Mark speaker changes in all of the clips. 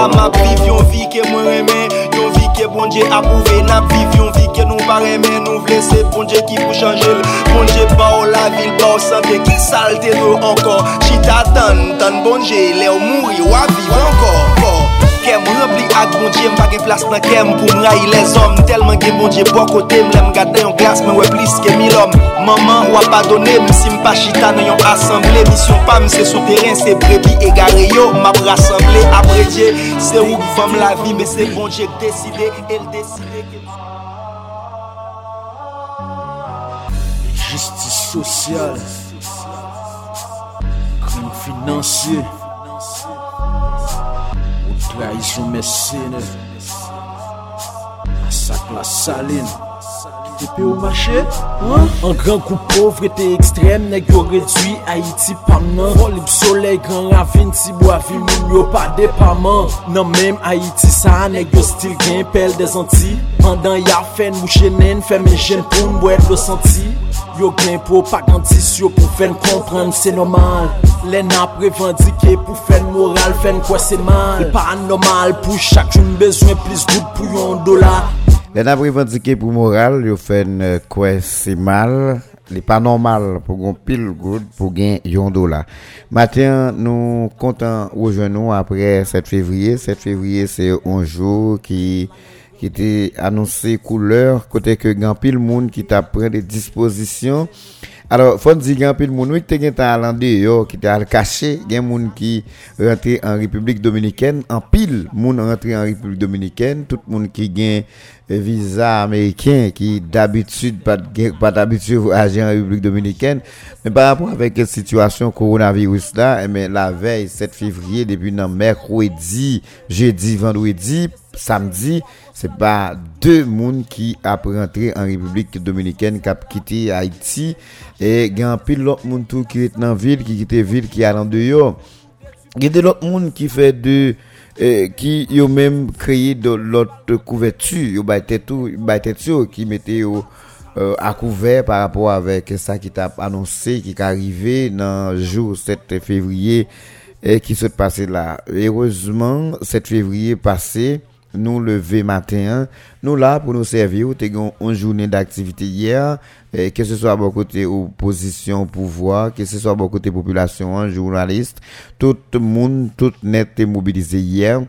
Speaker 1: la Map viv yon vi ke mwen reme. Yon vi ke bonje apouve Nap viv yon vi ke nou bareme Nou vle se bonje ki pou chanjel Bonje ba ou la vil ba ou sanve Ki salte nou ankor Chita tan tan bonje Le ou mouri waviv ankor kem Rempli ak bon bondye, mpa gen plas nan kem Pou mrayi les om, telman gen bon bondye bo kote Mlem gade yon glas, men we plis ke mil om. Maman wap adone, msi mpa chita nan yon asemble Misyon pam, se souterren, se brebi e gare yo Map rassemble, apre apredye, se ou fam la vi Me se bondye k deside, el deside
Speaker 2: Justice sociale Krim financier. Trahison mes sene Masak la saline. Ou marché Un grand coup pauvreté extrême Nèg yo réduit Haïti pam nan Volib soleil, grand ravine Si bois vil moun yo pa département Nan même Haïti sa Nèg yo stil gen pel des Antilles. Pendant ya fen mouche nen Fè men jen pou mbouet lo senti. Yo gen propagandis yo pou fèn comprendre c'est normal. Lè nan prevendike pou fèn moral Fèn kwa c'est mal. Pas normal pou chak joun bezwen Plis gout pou yon dolar
Speaker 3: Lè nan prevendike pou moral Yo fèn kwa c'est mal. Li pa normal pou gon pil goud Pou gen yon dolar Matin nou kontan ou jenou Apre 7 fevriye 7 fevriye se un jou ki Ki te anonsi kouleur Kote ke gen pil moun ki ta pren de disposisyon Alors, fon di gen pil moun wik te gen ta alande yo ki te al kache, gen moun ki rentre en Republik Dominiken, an pil moun rentre en Republik Dominiken, tout moun ki gen visa Ameriken ki d'abitud, pa d'abitud aje en Republik Dominiken, men par rapport avek situasyon koronavirus la, la vey 7 fevriye, depi nan Merkwedi, Jeudi, Vendredi, Samedi, se pa 2 moun ki ap rentre en Republik Dominiken kap kiti Haiti, E gen apil lot moun tou ki ret nan vil, ki kite vil ki alan de yo. Gen de lot moun ki fe de, ki yo menm kreye de lot kouvetu, yo baytet yo ki mette yo akouver par rapport avek sa ki tap anonse, ki ka arrive nan jou 7 fevriye, ki se passe la. Erezman, 7 fevriye passe, nou le ve maten, nou la pou nou servi ou te gen un jounen d'activite yer, que ce soit bon côté opposition pouvoir, que ce soit bon côté population, journaliste, tout le monde, tout net est mobilisé hier.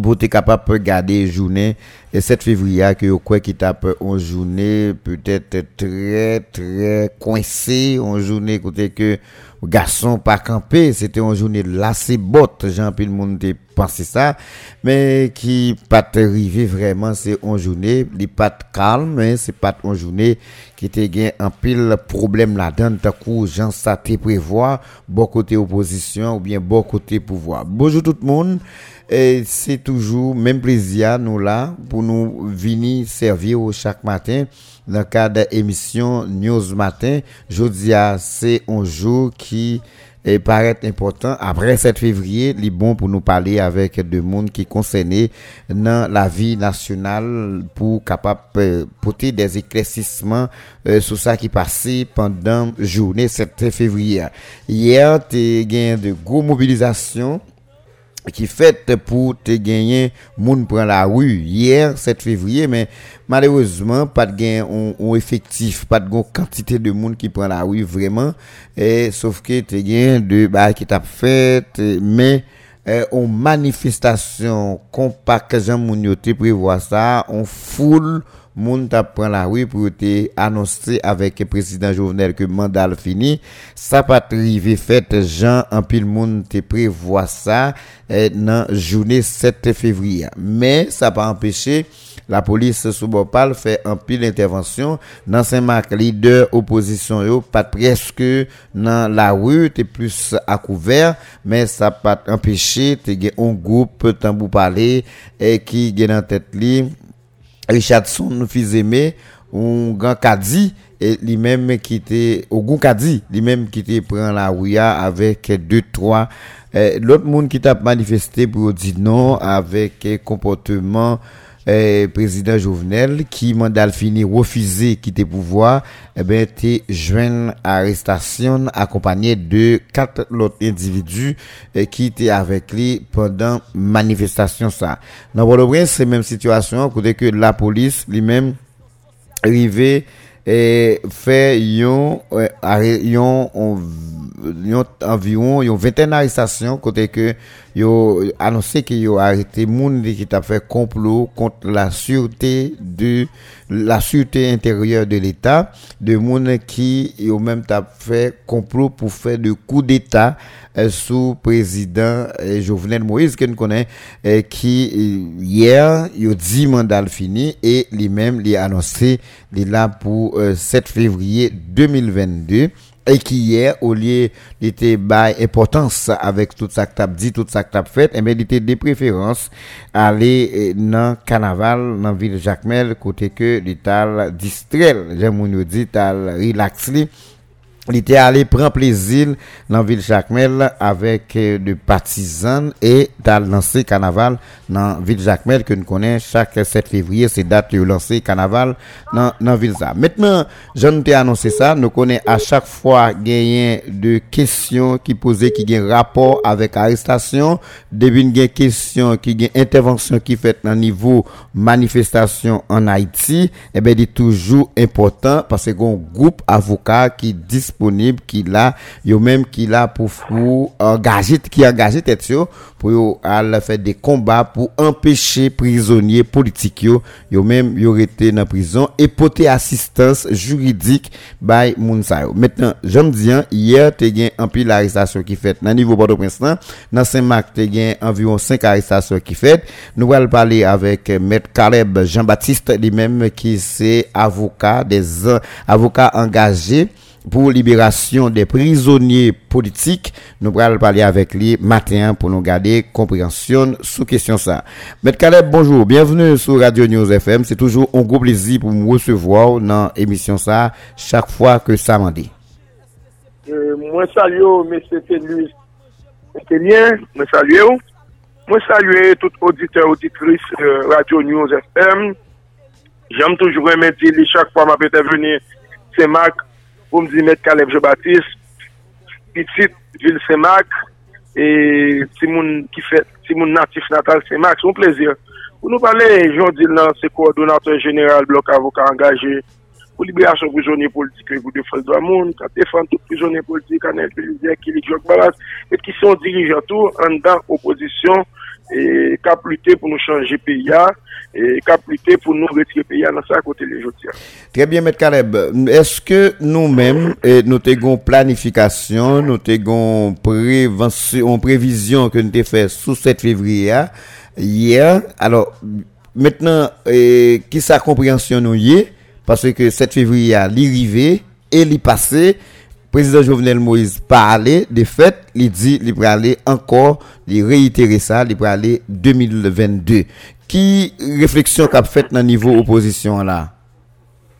Speaker 3: Pour être capable de regarder journée. Et 7 février que quoi qui tape une journée peut-être très très coincé une journée côté que garçon pas campé c'était une journée lassé botte Jean le monde pensé ça. Mais qui pas arrivé vraiment c'est une journée n'est pas calme c'est pas une journée qui était gain un pile problème là-dedans. Tant que Jean ça prévoir bon côté opposition ou bien bon côté pouvoir. Bonjour tout le monde et c'est toujours même plaisir nous là pour nous venir servir chaque matin dans le cadre d'émission News Matin. Jeudi, c'est un jour qui paraît important. Après 7 février, il est bon pour nous parler avec des monde qui concernés dans la vie nationale pour capable euh, porter des éclaircissements euh, sur ça qui passait pendant journée 7 février. Hier, tu as de gros mobilisations qui fait pour te gagner moun prend la rue. Hier 7 février mais malheureusement pas de gain on, effectif pas de quantité de monde qui prend la rue vraiment. Et sauf que te gain de bah qui t'a fait mais euh, en manifestation compact Jean moun yo te prévoit ça on foule moun tap pran la rue pour te annoncer avec le président Jovenel que mandat fini. Ça pas arrivé fête Jean en pile moun te prévoit ça dans eh, journée 7 février. Mais ça pas empêché la police sous Bopal fait un pile intervention. Dans Saint-Marc leader opposition yo pas presque dans la rue t'es plus à couvert. Mais ça pas empêché t'es un groupe tambou parler et eh, qui gagne en tête li Richardson faisait aimer un grand Kadi et lui-même qui était au goût lui-même qui était prend la rue avec deux trois. L'autre monde qui t'a manifesté pour dire non avec comportement eh, président Jovenel qui mandat fini refusé quitter pouvoir eh ben été joint arrestation accompagné de quatre autres individus eh, qui étaient avec lui pendant manifestation ça. Dans Port-au-Prince c'est même situation côté que la police lui-même arrivé et fait yon yon environ yon vingtaine d'arrestations côté que yo annoncé que yo arrêté moun qui t'a fait complot contre la sûreté de la sûreté intérieure de l'État de moun qui yo même t'a fait complot pour faire de coup d'état euh, sous président euh, Jovenel Moïse que nous connaît euh, qui hier yo dit mandat fini et lui-même lui annoncé il là pour 7 février 2022 et qui hier, au lieu d'être by importance avec tout ça que t'as dit, tout ça que t'as fait, et bien, il était de préférence aller eh, dans carnaval, dans ville Jacmel, côté que l'État distrait, j'aime on dit, t'as relaxé, il était allé prendre plaisir dans la ville Jacmel avec euh, des partisans et dans lancé carnaval dans la ville Jacmel que nous connaissons chaque 7 février, c'est date de lancer carnaval dans la ville ça. Maintenant, je nous ai annoncé ça, nous connaissons à chaque fois gagné de questions qui posaient qui ont rapport avec arrestation, depuis une question qui ont intervention qui fait dans niveau manifestation en Haïti, et eh bien, c'est toujours important parce que un groupe avocat qui dispose disponible qui là yo même qui là pour pour engager qui engager tête pour yo faire des combats pour empêcher prisonniers politiques yo. Yo même yo été dans prison et porter assistance juridique by Mounsa maintenant j'aime dire hier tu gain un pile arrestation qui fait. Dans niveau Port-au-Prince dans Saint-Marc tu gain environ 5 arrestations qui fait. Nous allons parler avec maître Caleb Jean-Baptiste lui-même qui c'est avocat des avocats engagés pour libération des prisonniers politiques. Nous allons parler avec lui matin pour nous garder compréhension sous question ça. Maître Caleb, bonjour, bienvenue sur Radio News FM. C'est toujours un gros plaisir pour me recevoir dans l'émission ça chaque fois que ça m'en dit.
Speaker 4: Euh, moi salue M. Bien, moi salue. Moi salue tout auditeur, auditrice euh, Radio News FM. J'aime toujours remettre chaque fois ma peut venir. C'est Marc pou m di met Kaleb Jean-Baptiste, pitit vil Semak, e ti moun ki fet, ti natif natal Semak, son plezir. Pou nou pale, joun di lan se koordinator general blok avoka angaje, pou liberasyon prizonye politik revou de Foldo Amoun, ka defan tout prizonye politik anel Belize, jok balas, et ki son dirijatou, an dan oposisyon e kap lute pou nou chanje PIA, et cap pour nous retirer pays dans ça côté les
Speaker 3: Très bien, M. Caleb. Est-ce que nous-mêmes, nous avons planification, nous avons une prévision que nous avons fait sous 7 février hier? Alors, maintenant, qui sa compréhension nous y est? Parce que 7 février, l'arrivée et l'y passé, président Jovenel Moïse parlait de fait, il dit, il va aller encore, il réitérer ça, il va aller 2022. Qui réflexion qu'a fait dans niveau opposition là?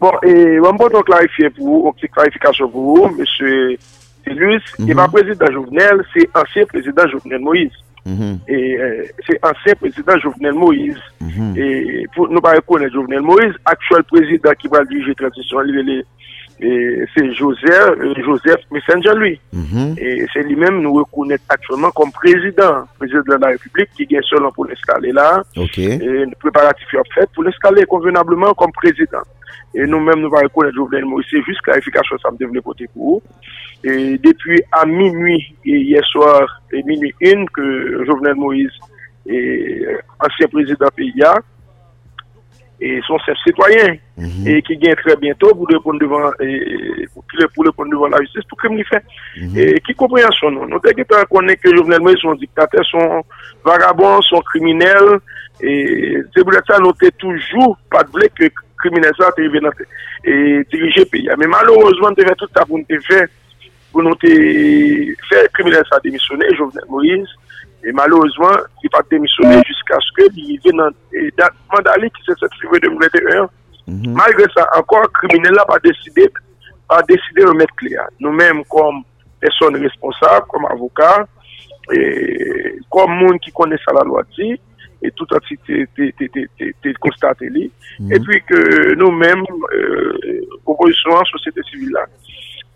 Speaker 4: Bon, et on peut clarifier pour vous, une clarification pour vous, monsieur Télus, mm -hmm. et président Jovenel, c'est ancien président Jovenel Moïse. Mhm. Et euh, c'est ancien président Jovenel Moïse. Mhm. Et pour nous pas reconnaître Jovenel Moïse, actuel président qui va diriger la transition, il est c'est Joseph, euh, Joseph Messenger lui. Mhm. Et c'est lui-même nous reconnaître actuellement comme président, président de la République qui gagne seul pour l'escaler là. Et le préparatif est fait pour l'escaler convenablement comme président. Et nous-mêmes, nous allons reconnaître Jovenel Moïse. C'est juste clarification, ça me développe côté pour vous. Et depuis à minuit, et hier soir, et minuit une, que Jovenel Moïse est ancien président PIA, et son chef citoyen mm -hmm. et qui gagne très bientôt pour répondre devant et, pour, pour répondre devant la justice pour crime fait mm -hmm. et qui compréhension non? nous nous pas connaît que Jovenel Moïse sont dictateurs sont vagabonds sont criminels et c'est pour ça nous toujours pas de blé que criminels ça arrivé et diriger pays mais malheureusement devait tout ça pour nous faire pour nous faire criminels ça démissionner Jovenel Moïse E malouzman, li pa demisyonè jiska skè li ven nan dat mandali ki se 7 fevri 2021. Malgre sa, ankon krimine la pa deside, pa deside nou met kli ya. Nou menm kom person responsable, kom avokat, kom moun ki kone sa la lwa di, et tout an si te konstate li. Et puis ke nou menm, proposisyon an sosete sivil la.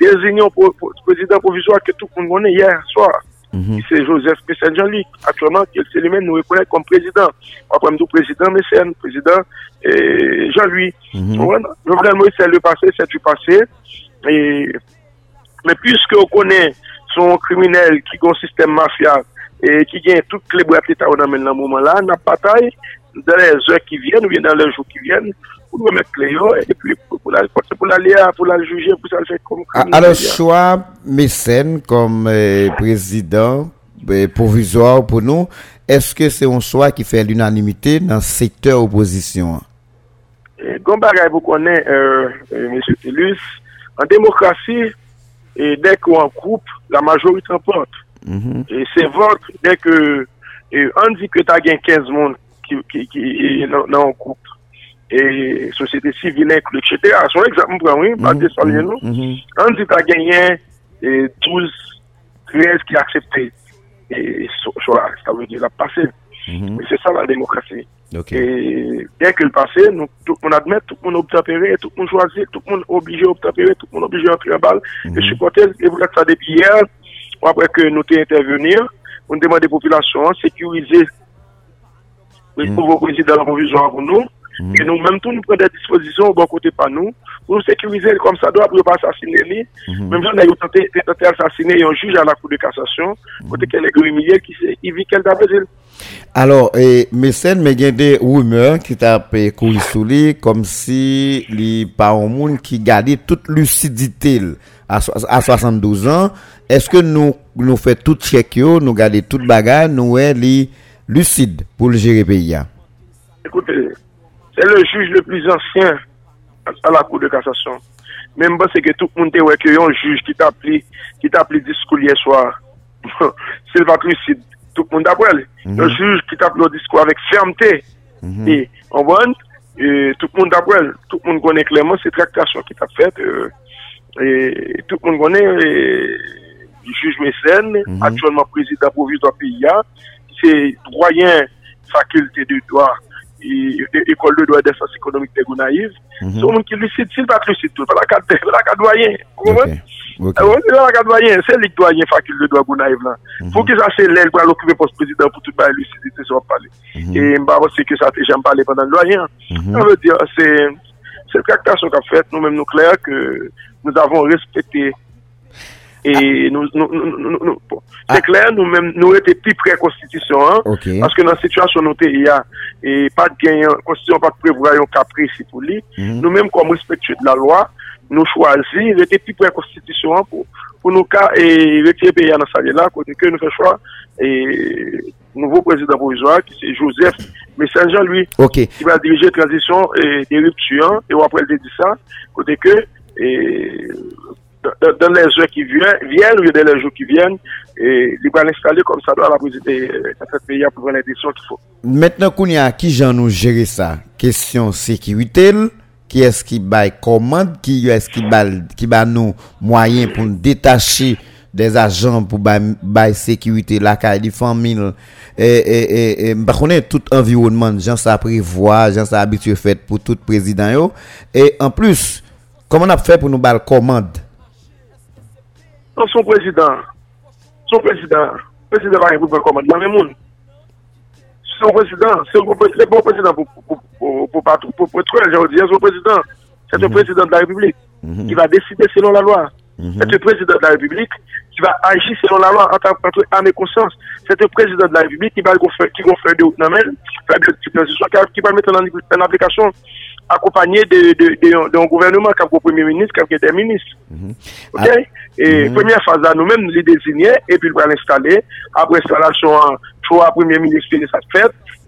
Speaker 4: Dezinyon prezident provisoire ke tout kon gone yè, soar. Mm -hmm. C'est Joseph Messen Jean-Luc, actuellement, qui est lui-même nous reconnaît comme président. Après, nous président Messen, président Jean-Louis. Mm -hmm. Jovenel Moïse, c'est le passé, c'est du passé. Et, mais puisque on connaît son criminel qui a un système mafia et qui gagne toutes les boîtes d'État dans le moment-là, on a bataille dans les heures qui viennent ou bien dans les jours qui viennent pour nous mettre les et puis pour la, pour la lire, pour la juger, pour ça le faire comme
Speaker 3: Alors, choix mécène comme euh, président euh, provisoire pour nous, est-ce que c'est un choix qui fait l'unanimité dans le secteur opposition?
Speaker 4: Comme bagay vous connaissez, euh, euh, M. Télus, en démocratie, et dès qu'on groupe, la majorité emporte. Mm -hmm. Et c'est vote, dès que et on dit que tu as gagné 15 monde qui, qui, un groupe, et société civile inclus, etc. Son exemple, oui, pas de saluer nous. On dit que tu as gagné et 12, 13 qui accepté. Et ça veut dire la -hmm. C'est ça la démocratie.
Speaker 3: Okay.
Speaker 4: Et dès que le passé, nous, tout le monde admet, tout le monde obtempéré, tout le monde choisit, tout le monde obligé d'obtempérer, tout le monde obligé d'entrer en balle. Mm -hmm. Et supporter, et vous l'avez ça depuis hier, après que nous t'ai intervenir, on demande aux populations le nouveau mm. président de la provision pour nous. Et nous-mêmes, tout, nous prenons des dispositions au bon côté par nous, pour nous sécuriser comme ça, doit pour ne pas assassiner lui. Mm -hmm. Même si on a tenté d'assassiner un juge à la Cour de cassation, mm-hmm. côté qu'elle est humiliée, qui s'est qu'elle a besoin.
Speaker 3: Alors, eh, Mécène, mais il y a des rumeurs qui tapent couru sous lui, comme si les monde qui gardait toute lucidité à, à 72 ans, est-ce que nous, nous faisons tout check, yo, nous gardons toute bagarre, nous, eh, les lucide pour le gérer pays
Speaker 4: Écoutez, c'est le juge le plus ancien à la Cour de cassation. Même parce que tout le monde est qu'il y a un juge qui t'appelait, qui t'appelait discours hier soir. c'est pas lucide. Tout le monde appelle. Mm -hmm. Le juge qui t'appelait au discours avec fermeté. Mm -hmm. Et on voit, euh, tout le monde appelle. Tout le monde connaît clairement ces tractations qui t'a faites. Euh, et tout le monde connaît, euh, le juge Messène, mm -hmm. actuellement président provisoire PIA, se doyen fakulte de doa e, e, ekol de doa de sas ekonomik de Gounaïv, mhm. se ou moun ki lusit, si bat lusit tout, wala ka doyen, wala ka doyen, se lik doyen fakulte de doa Gounaïv lan, mhm. pou ki sa se lèl pou al okupe post prezident pou tout ba lusit, se wap pale, mhm. e mba wose ki sa te jen pale pandan doyen, an ve diyo, se se kaktasyon ka fet, nou men nou kler, ke nou avon respete et nous, nous, nous, nous c'est ah. clair, nous même nous étions plus près constitution, hein,
Speaker 3: okay.
Speaker 4: parce que dans la situation nous il y a et pas de gain, constitution pas de prévoir un caprice pour lui. Mm. Nous même comme respectueux de la loi, nous choisir, était plus près constitution pour pour nous cas et retirer pays dans ça là, côté que nous fait choix et nouveau président provisoire qui c'est Joseph Messenger lui
Speaker 3: okay.
Speaker 4: qui va diriger transition et des ruptures et après il dit ça côté que et dans les jours qui viennent, ou dans les jours qui viennent, et il va l'installer comme ça dans la présidence de ce pays pour prendre l'élection qu'il faut.
Speaker 3: Maintenant, Kounia, qui j'en nous gérer ça? Question sécurité, qui est-ce qui baille commande, qui est-ce qui baille, qui nous moyens pour nous détacher des agents pour bailler sécurité, la caille des familles, et, et, et, et, bah, on est tout environnement, gens ça prévoit, gens habitué fait pour tout président, et en plus, comment on a fait pour nous bailler commande?
Speaker 4: Non, son président, son président, président va pour prendre commande. Dans le monde. Son président, c'est le bon président pour, pour, pour, pour, pour, pour, pour, je dis, son président, c'est le président de la République qui va décider selon la loi. C'est le président de la République qui va agir selon la loi en tant qu'âme et conscience. C'est le président de la République qui va faire qui va faire de haute qui va mettre en, application accompagné d'un gouvernement qui a le premier ministre, qui a des ministres. Ok? Et première phase là, nous-mêmes, nous les désignons et puis il va l'installer. Après installation, trois premiers ministres cette fête,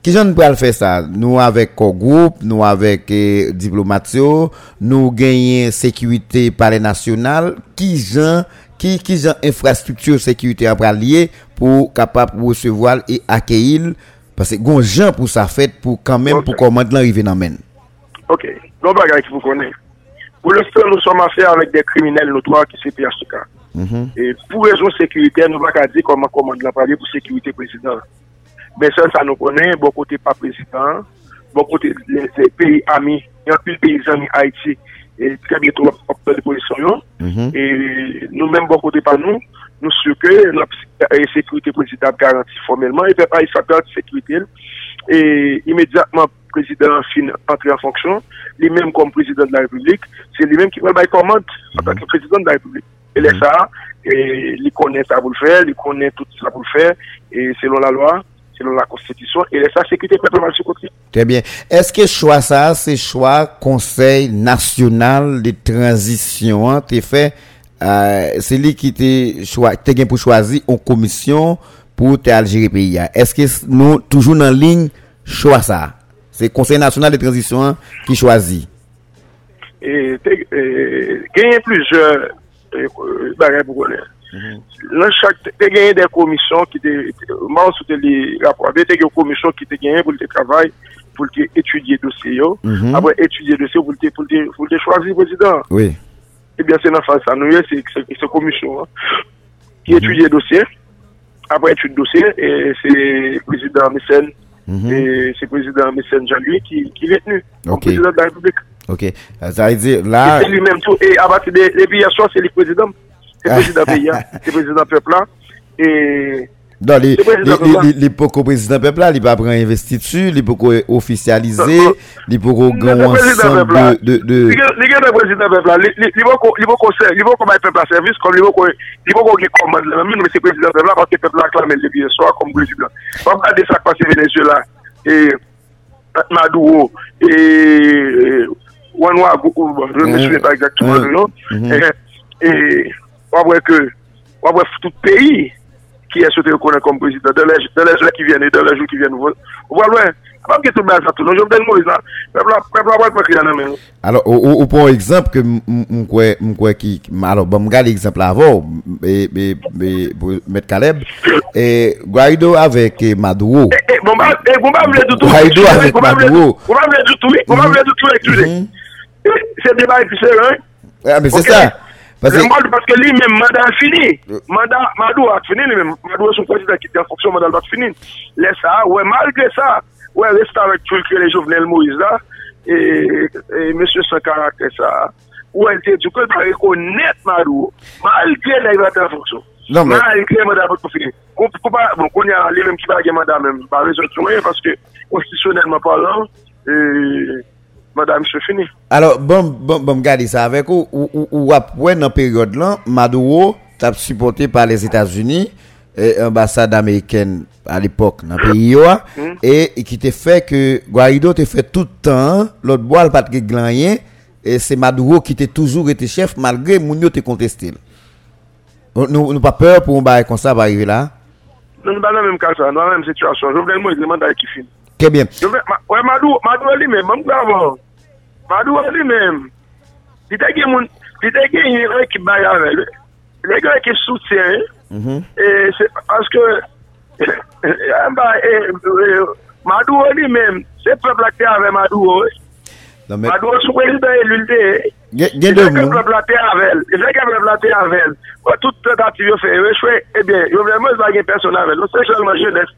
Speaker 3: Ki jan nou pral fè sa? Nou avèk ko group, nou avèk eh, diplomatio, nou genyen sekwite pale nasyonal, ki jan, ki, ki jan infrastruktur sekwite an pral liye pou kapap pou sevoal e akeil, pase gon jan pou sa fèt pou kanmen okay. pou komand lan rive nan men.
Speaker 4: Ok, nou bagay ki pou konen. Pou lè fè nou som an fè avèk de kriminelle notwa ki se pi asoka. Mm -hmm. E pou rezon sekwite nou baka di koman komand lan pral liye pou sekwite prezident. Nous connaît, bon côté pas président, bon côté des pays amis, il y a plus de pays amis Haïti, et très bientôt, on va de position. Mm Et nous-mêmes, bon côté pas nous, nous sommes que la sécurité présidentielle garantie formellement, et pas il s'appelle sécurité. Et immédiatement, le président fin entré en fonction, lui-même comme président de la République, c'est lui-même qui va la commande en tant que président de la République. Et là, ça, et il connaît ça pour le faire, il connaît tout ça pour le faire, et selon la loi, selon la Constitution, et ça, sécurité peut mal côté.
Speaker 3: Très bien. Est-ce que choix ça, c'est choix Conseil national de transition, hein, fait euh, c'est lui qui t'a choisi, pour choisir une commission pour te Algérie pays. Est-ce que nous, toujours dans ligne, choix ça? C'est le Conseil national de transition hein, qui choisit.
Speaker 4: Et y a plusieurs barrières pour connaître. Dans chaque, il y a des commissions qui étaient, moi, sous les rapports, il y a des commissions qui étaient gagnées pour le travail, pour étudier le dossier. Mhm. Après étudier le dossier, pour le, pour le choisir le président.
Speaker 3: Oui.
Speaker 4: Eh bien, c'est dans face à nous, c'est cette commission hein, qui mhm. étudie le dossier. Après étude le dossier, et c'est le président Mécène Mhm. Et c'est le président Messène Jean-Louis qui, qui est tenu okay. président de la République.
Speaker 3: Ok. Ça veut dire là.
Speaker 4: C'est lui-même tout. Et à partir de, président. C'est le président Se prezident peyi an, se prezident pepla.
Speaker 3: Don, li poko prezident pepla, li pa pran investitu, li poko ofisyalize, li poko gran wansan de...
Speaker 4: Li gen de prezident pepla, li poko may pepla servis, li poko gen komand la, men se prezident pepla, parce pepla aklamen le biye soa kom prezident. Pam kade sak pase Venezuela, e... Maduro, e... Euh, Wanwa, je ne me souviens pas exactement le nom, e... wabwe ke, wabwe tout peyi ki esote yo konen kom prezident, de lejou ki vyen, de lejou ki vyen nou vol. Wabwe, wabwe ki tout bel sa tout, nou jom den mou izan, wabwe wabwe ki yanan men.
Speaker 3: Alors, ou pon ekzamp ke mkwe, mkwe ki, alo, bon mga li ekzamp la avon, met Kaleb, e Gwaido avek e Maduro.
Speaker 4: E, e, bon gomba e, bon vle doutou. Gwaido
Speaker 3: avek bon Maduro.
Speaker 4: Gomba vle doutou, gomba vle doutou, ekzouze. Mhm. Se deba epi se
Speaker 3: ren. A, men se
Speaker 4: sa. Ok. Madou paske li men mandat fini. Madou ak fini li men. Madou sou kondida ki te foksyon mandat bat fini. Le sa, wè malgre sa, wè resta vek tulke le Jovenel Moïse la, e mèche sa karakter sa, wè te djoukel pa rekonet Madou, malgre le vek te foksyon. Malgre mandat bat fini. Kou pa, bon, kon ya li men ki bagye mandat men, ba rezon tou mwen, paske konstisyonelman palan, e... Madame, c'est fini.
Speaker 3: Alors, bon, bon, bon, regardez ça avec vous. Ou, ou, après, dans période là, Maduro t'a supporté par les États-Unis, et l'ambassade américaine à l'époque dans le pays, hmm. et, qui t'a fait que Guaido t'a fait tout le temps, l'autre bois, le pas de et c'est Maduro qui t'a toujours été chef, malgré Mounio t'a contesté. Nous n'avons pas peur pour un bail comme ça va arriver là?
Speaker 4: Nous n'avons pas la même cas, nous avons la même situation. Je voudrais moi, il demande à qui finit.
Speaker 3: Trè bien.
Speaker 4: Ouè, Madou, Madou li men, mwen gavon. Madou li men. Di te gen moun, di te gen yon ekip bayavel. Yon ekip soutien. E se paske, e, e, Madou li men, se pep la te ave Madou. E. Madou sou prezident elulde. Gen devon. Se pep la te avel. Se pep la te avel. Ou tout tentative yo fe, yo chwe, e bien, yo vleman zage person avel. Ou non, se chalman jenes.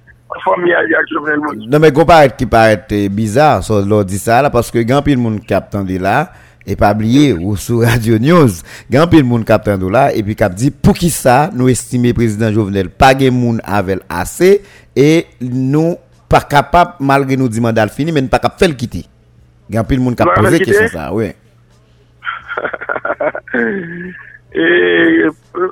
Speaker 3: Non, mais paraît qui paraît bizarre, ça, l'on dit ça là, parce que grand pile monde capte là, et pas oublier, ou sur Radio News, grand pile monde capte là, et puis cap dit, pour qui ça, nous estimer président Jovenel, pas de monde avec assez, et nous, pas capable, malgré nous mandat fini, mais pas capable de le quitter. Grand pile monde cap poser question ça, oui.
Speaker 4: Et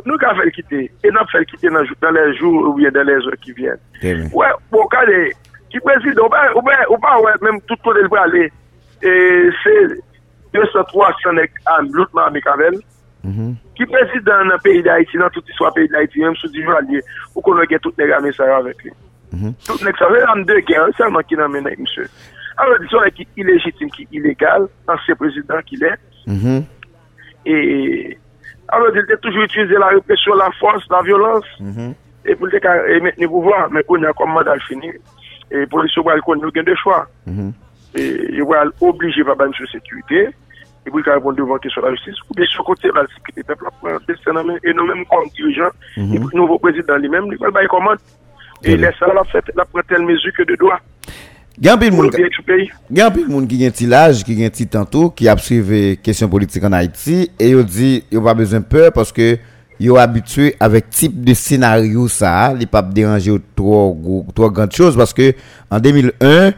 Speaker 4: nous qu'à faire quitter. E Et nous faire quitter dans, dans les jours ou bien dans les heures qui viennent. Mmh. Ouais, bon, quand les, qui président, ou pas, ou pas, ou pas, ouais, même tout le monde aller. Et c'est 200, 300 âmes, l'autre mamie Kavel. Ki prezident nan peyi d'Haïti, nan touti swa peyi d'Haïti, mèm sou di jvalye, ou konon gen tout neg ame sa yo avèk li. Mhm. Tout neg sa yo, an de gen, an selman ki nan menèk msè. An wè di son ek ilegitim ki ilegal, an se prezident ki lè. Mhm. E... Alors, il a toujours utilisé la répression, la force, la violence, mm -hmm. et pour le maintenir le pouvoir. Mais on a comme mandat fini, et pour les va qu'on a de choix. Mm -hmm. Et il va obliger papa sur sécurité, et pour qu'il répondre devant question de la justice, ou bien sur côté la sécurité peuple, et nous-mêmes comme dirigeants, mm -hmm. et nouveau président lui-même, il va commande. Et laisse la faire la prendre telle mesure que de droit.
Speaker 3: Gyan pil moun ki gen ti laj, ki gen ti tantou, ki apsive kesyon politik an Haiti, e yo di, yo pa bezon peur, paske yo abitue avèk tip de senaryo sa, li pa deranje ou tro gant chos, paske an 2001,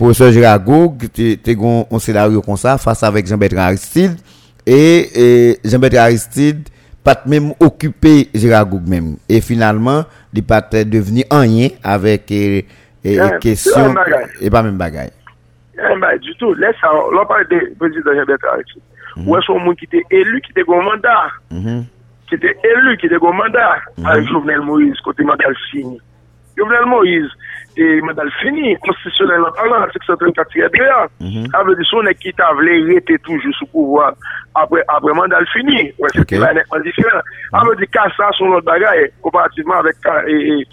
Speaker 3: professeur Giragou, te gon an senaryo kon sa, fasa Jean-Bertrand Aristide, e Jean-Bertrand Aristide, pat mèm okupè Giragou mèm, e finalman, li pat deveni anyen avèk E kesyon, e pa men bagay.
Speaker 4: E du tout. Lè sa, lò pare de prezident Jean-Bertrand Aristide. Ouè son moun ki te elu, ki te goun mandat. Ki te elu, ki te goun mandat. A Jouvenel Moïse, kote mandal fini. Jouvenel Moïse, te mandal fini, konstisyonel an talan, sek sa 34 edrea. Able di son ek ki ta vle rete toujou sou pouvoi apre mandal fini. Ouè, se te la di sa son lot bagay, komparativeman avèk ka e...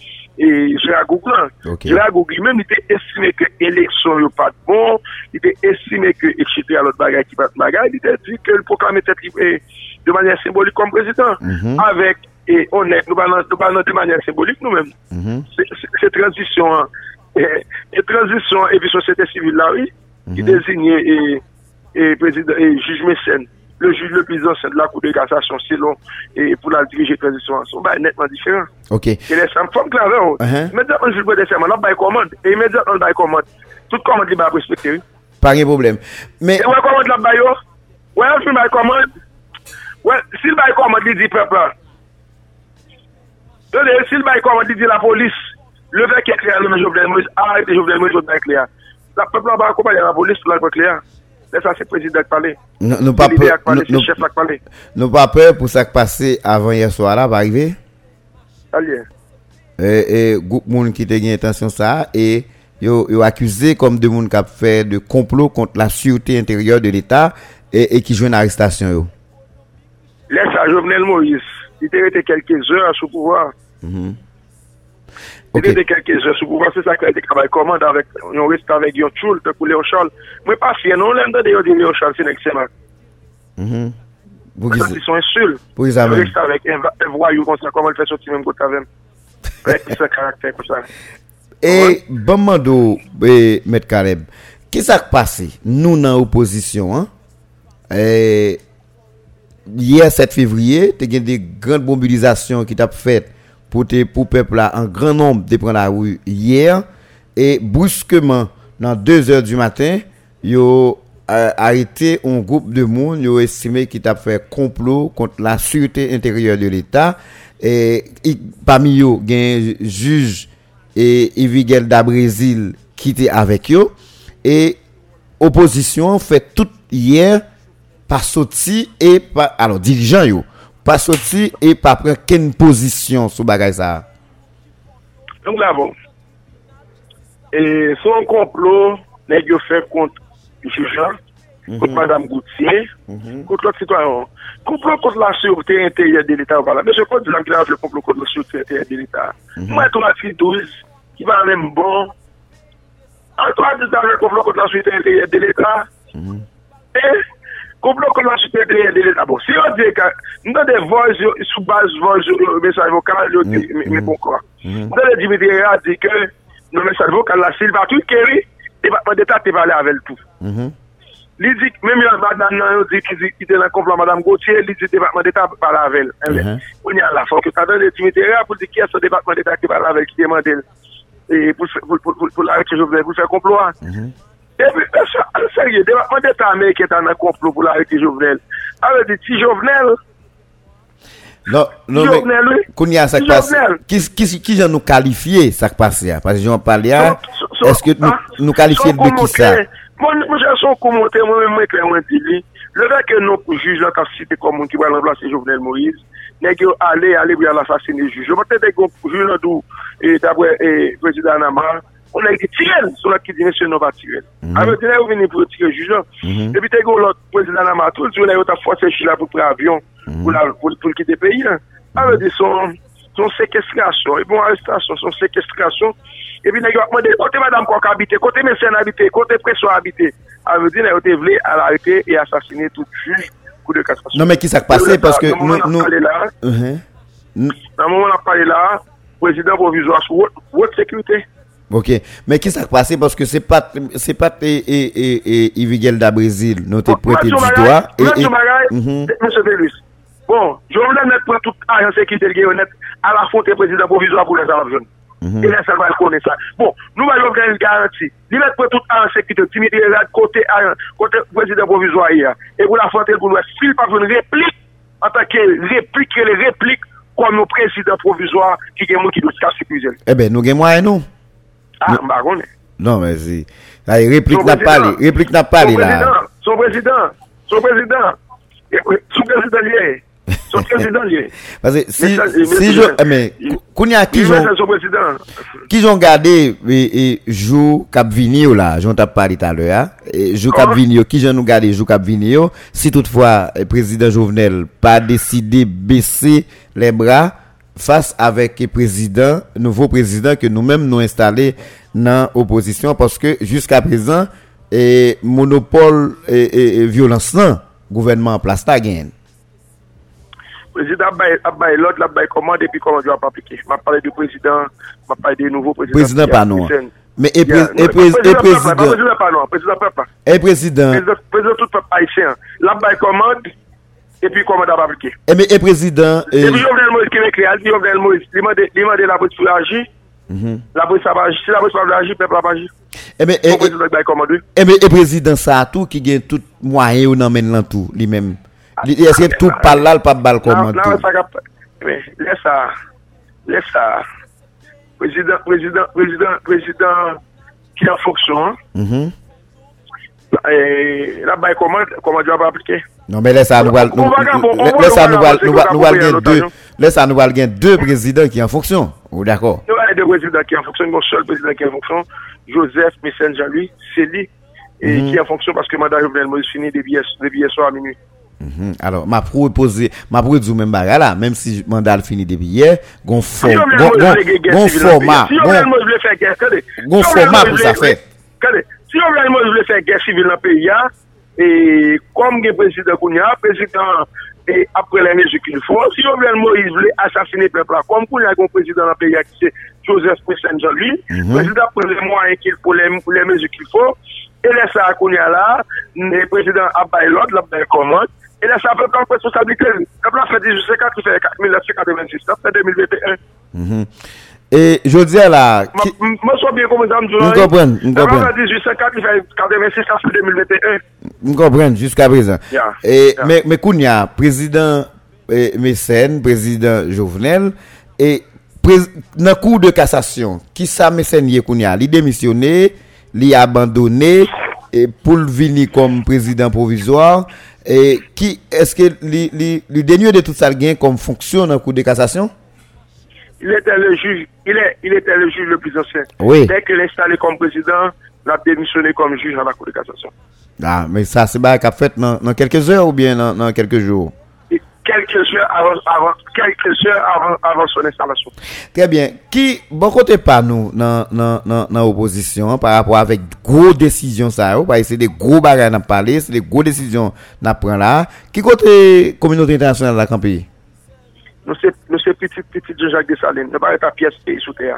Speaker 4: E, Gérard Gouglan. Okay. Gérard Gouglan mèm, li te esime ke eleksyon yo pat bon, li te esime ke etchete alot bagay ki pat magay, li te di ke l'proklame te prive de manè simbolik kom prezident. Mm -hmm. Avèk, e onèk, nou banan de manè simbolik nou mèm. Mm -hmm. Se transisyon, e transisyon evi sosyete sivil la, oui, ki mhm. dezigne e prezident, e jujme sèn. le juge, le plus ancien de la Cour de cassation, selon et pour la diriger transition sont bah, nettement différents.
Speaker 3: Ok.
Speaker 4: Et les femmes, font clave, uh -huh. immédiatement, juge le serment, on a commande, et immédiatement, on commande. Toute commande, il va respecter.
Speaker 3: Pas de problème. Mais.
Speaker 4: Et ouais, commande, là, bah, oh. yo. Ouais, je vais commande. Ouais, si le bail commande, il dit peuple. si le bail commande, il dit la police. Le verre qui est clair, le Jovenel Moïse, arrêtez Jovenel Moïse, le verre clair. La peuple là, va accompagner la police, le verre clair. Lè sa se prezident pale.
Speaker 3: Nou pa pe pou sa k pase avan yè so ala pa rive?
Speaker 4: Alye.
Speaker 3: E goup moun ki te gen intasyon sa e yo akuse kom de moun kap fe de complot kont la syoute interior de l'Etat e ki jwen arrestasyon yo.
Speaker 4: Lè sa Jovenel Moïse. Li te rete kelke zè a sou pouvoir.
Speaker 3: Okay.
Speaker 4: Dede de kelke zè sou pouvan, se sa kwa ete kabay komand avèk, yon rest avèk yon choul, te kou Léon Charles. Mwen pa fye non lèm de de yon di Léon Charles se nek seman. Mwen Sa si son insul. Pou yon zavèm. Yon rest avèk evwa yon konsa koman fè soti mèm kout avèm. Rek se karakter pou sa.
Speaker 3: E, banman do, Met Kareb, ki sa k pase nou nan oposisyon, e, yè 7 fevriye, te gen de grand mobilizasyon ki tap fèt pour pour peuple là en grand nombre de prendre la rue hier. Et brusquement dans 2 heures du matin yo a arrêté un groupe de monde yo estimé qu'il a fait complot contre la sûreté intérieure de l'État. Et parmi eux un juge et Evigel da Brésil qui était avec eux et opposition fait tout hier par sorti et par alors dirigeant yo pa soti e pa pren ken posisyon sou bagay sa.
Speaker 4: Donk la bon. E son komplo, neg yo fe kont Jujan, mm -hmm. kont Madame Goutier, mm -hmm. kont lot sitwaron. Komplo kont la surte intèye de l'Etat wala. Mè se kont di l'angraj le komplo kont la surte intèye de l'Etat. Mwen ton ati 12, ki va anèm bon, an ton ati 12 angraj komplo kont la surte intèye de l'Etat, mhm. e... Komplo kon wak chite de l'Etat. Bon, si yo de, nou de voj yo, soubaz voj yo, mesaj vokal yo, me mm-hmm. bon kwa. Mm-hmm. Nou de Dimitri a di ke, nou mesaj vokal la, sil va tout kere, l'Etat te pale avel tout. Mm-hmm. Li di, mèm yo madan nan yo di ki de lan komplo madame Gauthier, li di debatman d'Etat pale avel. O nyan la fok, katan de Dimitri a pou di ki a so debatman d'Etat ki pale avel ki demande e, pou la reke jovnen, pou fè komplo an. Ebi, an serye, debatman deta Amerike tan nan konplo pou la rete Jovenel. A re di ti Jovenel.
Speaker 3: Non, non, men. Koun ya sak pase. Ki jan nou kalifiye sak pase ya? Pase jan pale ya, eske nou kalifiye de ki sa?
Speaker 4: Mwen jan son koumote, mwen mwen kre mwen ti li. Le vek nou pou juj la kap site kon moun ki wè lan blan se Jovenel Moïse. Nèk yo ale, ale wè lan sasine juj. Mwen te dek pou juj lan dou, e tabwe, e prezident Amar. on a été tiré, sur la mhm. qui dit monsieur non pas tiré. Alors, tu n'as venu pour tirer juge. Mhm. Et puis, tu l'autre président Amatou, tu il a forcé là pour prendre avion, mhm. pour, pour, pour quitter le pays. Alors, tu son, son séquestration, et bon, arrestation, son séquestration. Et puis, tu as demandé, côté madame Kok habité, côté médecin habité, côté pression habité. Alors, tu n'as été voulu arrêter et assassiner tout juge. Coup De cassation.
Speaker 3: non mais qui s'est passé parce que nous... nous...
Speaker 4: Uh-huh. Dans le moment où on a parlé là, président provisoire sur haute sécurité.
Speaker 3: Ok, men ki sa kpase, paske se pat, se pat e, e, e, e, Ivigel da Brazil, nou te prete di doa.
Speaker 4: Mwen se bagay, mwen se velus. Bon, joun lè net pren tout ajan sekite l gen net, a la fonte prezident provizwa pou lè salap joun. E lè salval konen sa. Bon, nou va joun gen garanti, li net pren tout ajan sekite, timide lè lè kote ajan, kote prezident provizwa yè, e pou la fonte l pou lè, sil pa joun replik, an takè replik, ke lè replik, kon nou prezident provizwa ki gen moun ki nou ska
Speaker 3: sekuizel. E ben, nou gen mwen nou.
Speaker 4: Ah, bah.
Speaker 3: Non, mais si. La réplique n'a pas. Réplique n'a pas parlé, là.
Speaker 4: Son président, son président, son président lié. Son président lié.
Speaker 3: Parce que si, si je, mais, Kounia, qui ont, qui ont gardé, et, jou Cap Vinio, là, j'en t'ai parlé tout à l'heure, et jou Cap Vinio, qui ont gardé jou Cap Vinio, si toutefois, le président Jovenel pas décidé baisser les bras, face avec le président, nouveau président que nous-mêmes nous installé dans l'opposition parce que jusqu'à présent, et monopole et, violence gouvernement en place ta gagne.
Speaker 4: Président Abbaye l'autre la bail commande et puis comment doit pas appliquer? Je parlé du président, je parlé du nouveau président.
Speaker 3: Président pas non. Mais et, président président
Speaker 4: pas non, président pas.
Speaker 3: Et président
Speaker 4: président tout peuple haïtien. La bail commande epi komanda pa aplike. E
Speaker 3: prezident... Epi yon vnen
Speaker 4: Moïse Kevek li, al di yon vnen Moïse, li mande la polis pou aji, la polis pa aji, si la polis pa aji, pep la
Speaker 3: pa aji. E prezident sa tou ki gen tout mwayen ou nan men lan tou, li men. Eske tout pal la, l pa bal
Speaker 4: koman tou. Lè sa, lè sa, prezident, prezident, prezident, prezident
Speaker 3: ki
Speaker 4: an foksyon, la bay komanda, komanda pa aplike.
Speaker 3: Non, mais laisse ça, nous allons, laisse ça, nous allons, nous allons deux, présidents qui en fonction. Ou d'accord?
Speaker 4: Nous avons deux présidents qui en fonction, mon seul président qui en fonction, Joseph Messène Jean-Louis, c'est lui, et qui en fonction parce que mandat Jovenel Moïse finit depuis hier soir à minuit.
Speaker 3: Alors, ma proposer, ma proposer même bagarre là, même si mandat fini depuis hier, gon format, gon format, gon format pour ça fait.
Speaker 4: Si Jovenel Moïse voulait faire guerre civile dans le pays, E kom gen prezident Kounia, prezident apre la neje ki l'fon, si Jovenel Moïse vle asasine pepla, kom Kounia kon prezident la peyak se Joseph Presenjoli, mm -hmm. prezident prezident mwen enkil pou le neje ki l'fon, e lesa Kounia la, ne prezident Abay Lod, la Abay Komod, e lesa pepla responsabilite, pepla fè 1854, fè 1996, fè 2021. Mm -hmm.
Speaker 3: Et je dis là.
Speaker 4: Moi, je suis bien comme ça, je
Speaker 3: comprends. Je comprends.
Speaker 4: Ça fait 1850, il fait 86, ça fait 2021.
Speaker 3: Je comprends, jusqu'à présent. Et, Mais, mais Kounia, président Mécène, président Jovenel, et dans le cours de cassation, qui ça Mécène Kounia? Il démissionné, il abandonné, et pour venir comme président provisoire. Et qui est-ce que le dernier de tout ça gain comme fonction dans le cours de cassation?
Speaker 4: Il était le juge, il, est, il était le juge le plus ancien.
Speaker 3: Oui.
Speaker 4: Dès qu'il est installé comme président, il a démissionné comme juge dans la cour de cassation.
Speaker 3: Ah, mais ça, c'est pas qu'a fait dans, dans, quelques heures ou bien dans, dans quelques jours?
Speaker 4: Quelques heures avant, avant, quelques heures avant, avant son installation.
Speaker 3: Très bien. Qui, bon côté pas nous, dans, l'opposition, par rapport avec gros décisions, ça, c'est des gros bagages à parler, c'est des gros décisions à prendre là. Qui côté communauté internationale de la pays?
Speaker 4: Nou se, se pitit pitit Jean-Jacques Dessalines, nou ba re pa piyes peyi sou teya.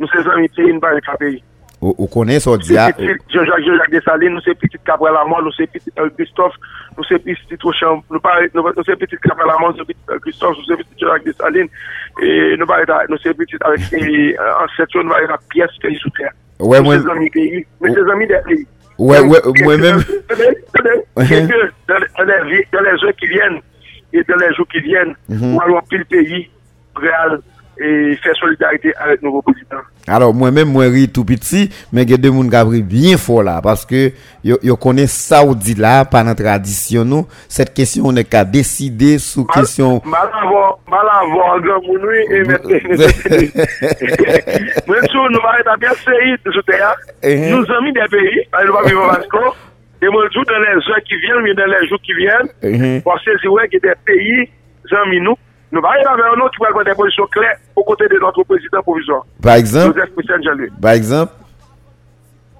Speaker 4: Nou se zan mi peyi, nou ba re pa peyi.
Speaker 3: Ou konen so
Speaker 4: diya... Jean-Jacques Jean Dessalines, nou se pitit Cabral Amor, nou se pitit Christophe, nou se pitit Ochamp, nou se pitit Cabral Amor, nou se pitit Christophe, nou se pitit Jean-Jacques Dessalines, nou se pitit Ansetio, nou ba re pa piyes peyi sou teya. Nou
Speaker 3: se zan
Speaker 4: mi peyi, nou se zan mi de
Speaker 3: peyi. Mwen mwen... Mwen
Speaker 4: mwen... Mwen mwen... Mwen mwen... Mwen mwen... et dans les jours qui viennent, mhm. nous allons pile pays, réel, et faire solidarité avec nos président.
Speaker 3: Alors moi-même, moi, ri tout petit, mais il y a des gens qui bien fort là, parce que ils connaissent ça ou dit là, pendant tradition, nous, cette question, on n'est qu'à décider sous mal, question...
Speaker 4: Mal avoir, mal avoir, grand mounou, et maintenant... Même si nous allons être bien série, eh,
Speaker 3: eh.
Speaker 4: nous sommes des pays, nous allons vivre en Vasco, Et mon jour, dans les heures qui viennent, mais dans les jours qui viennent, mm -hmm. pour saisir que des pays, amis nous, nous allons avec un autre qui va avoir des positions claires aux côtés de notre président provisoire.
Speaker 3: Par exemple
Speaker 4: Joseph Christian Jalou.
Speaker 3: Par exemple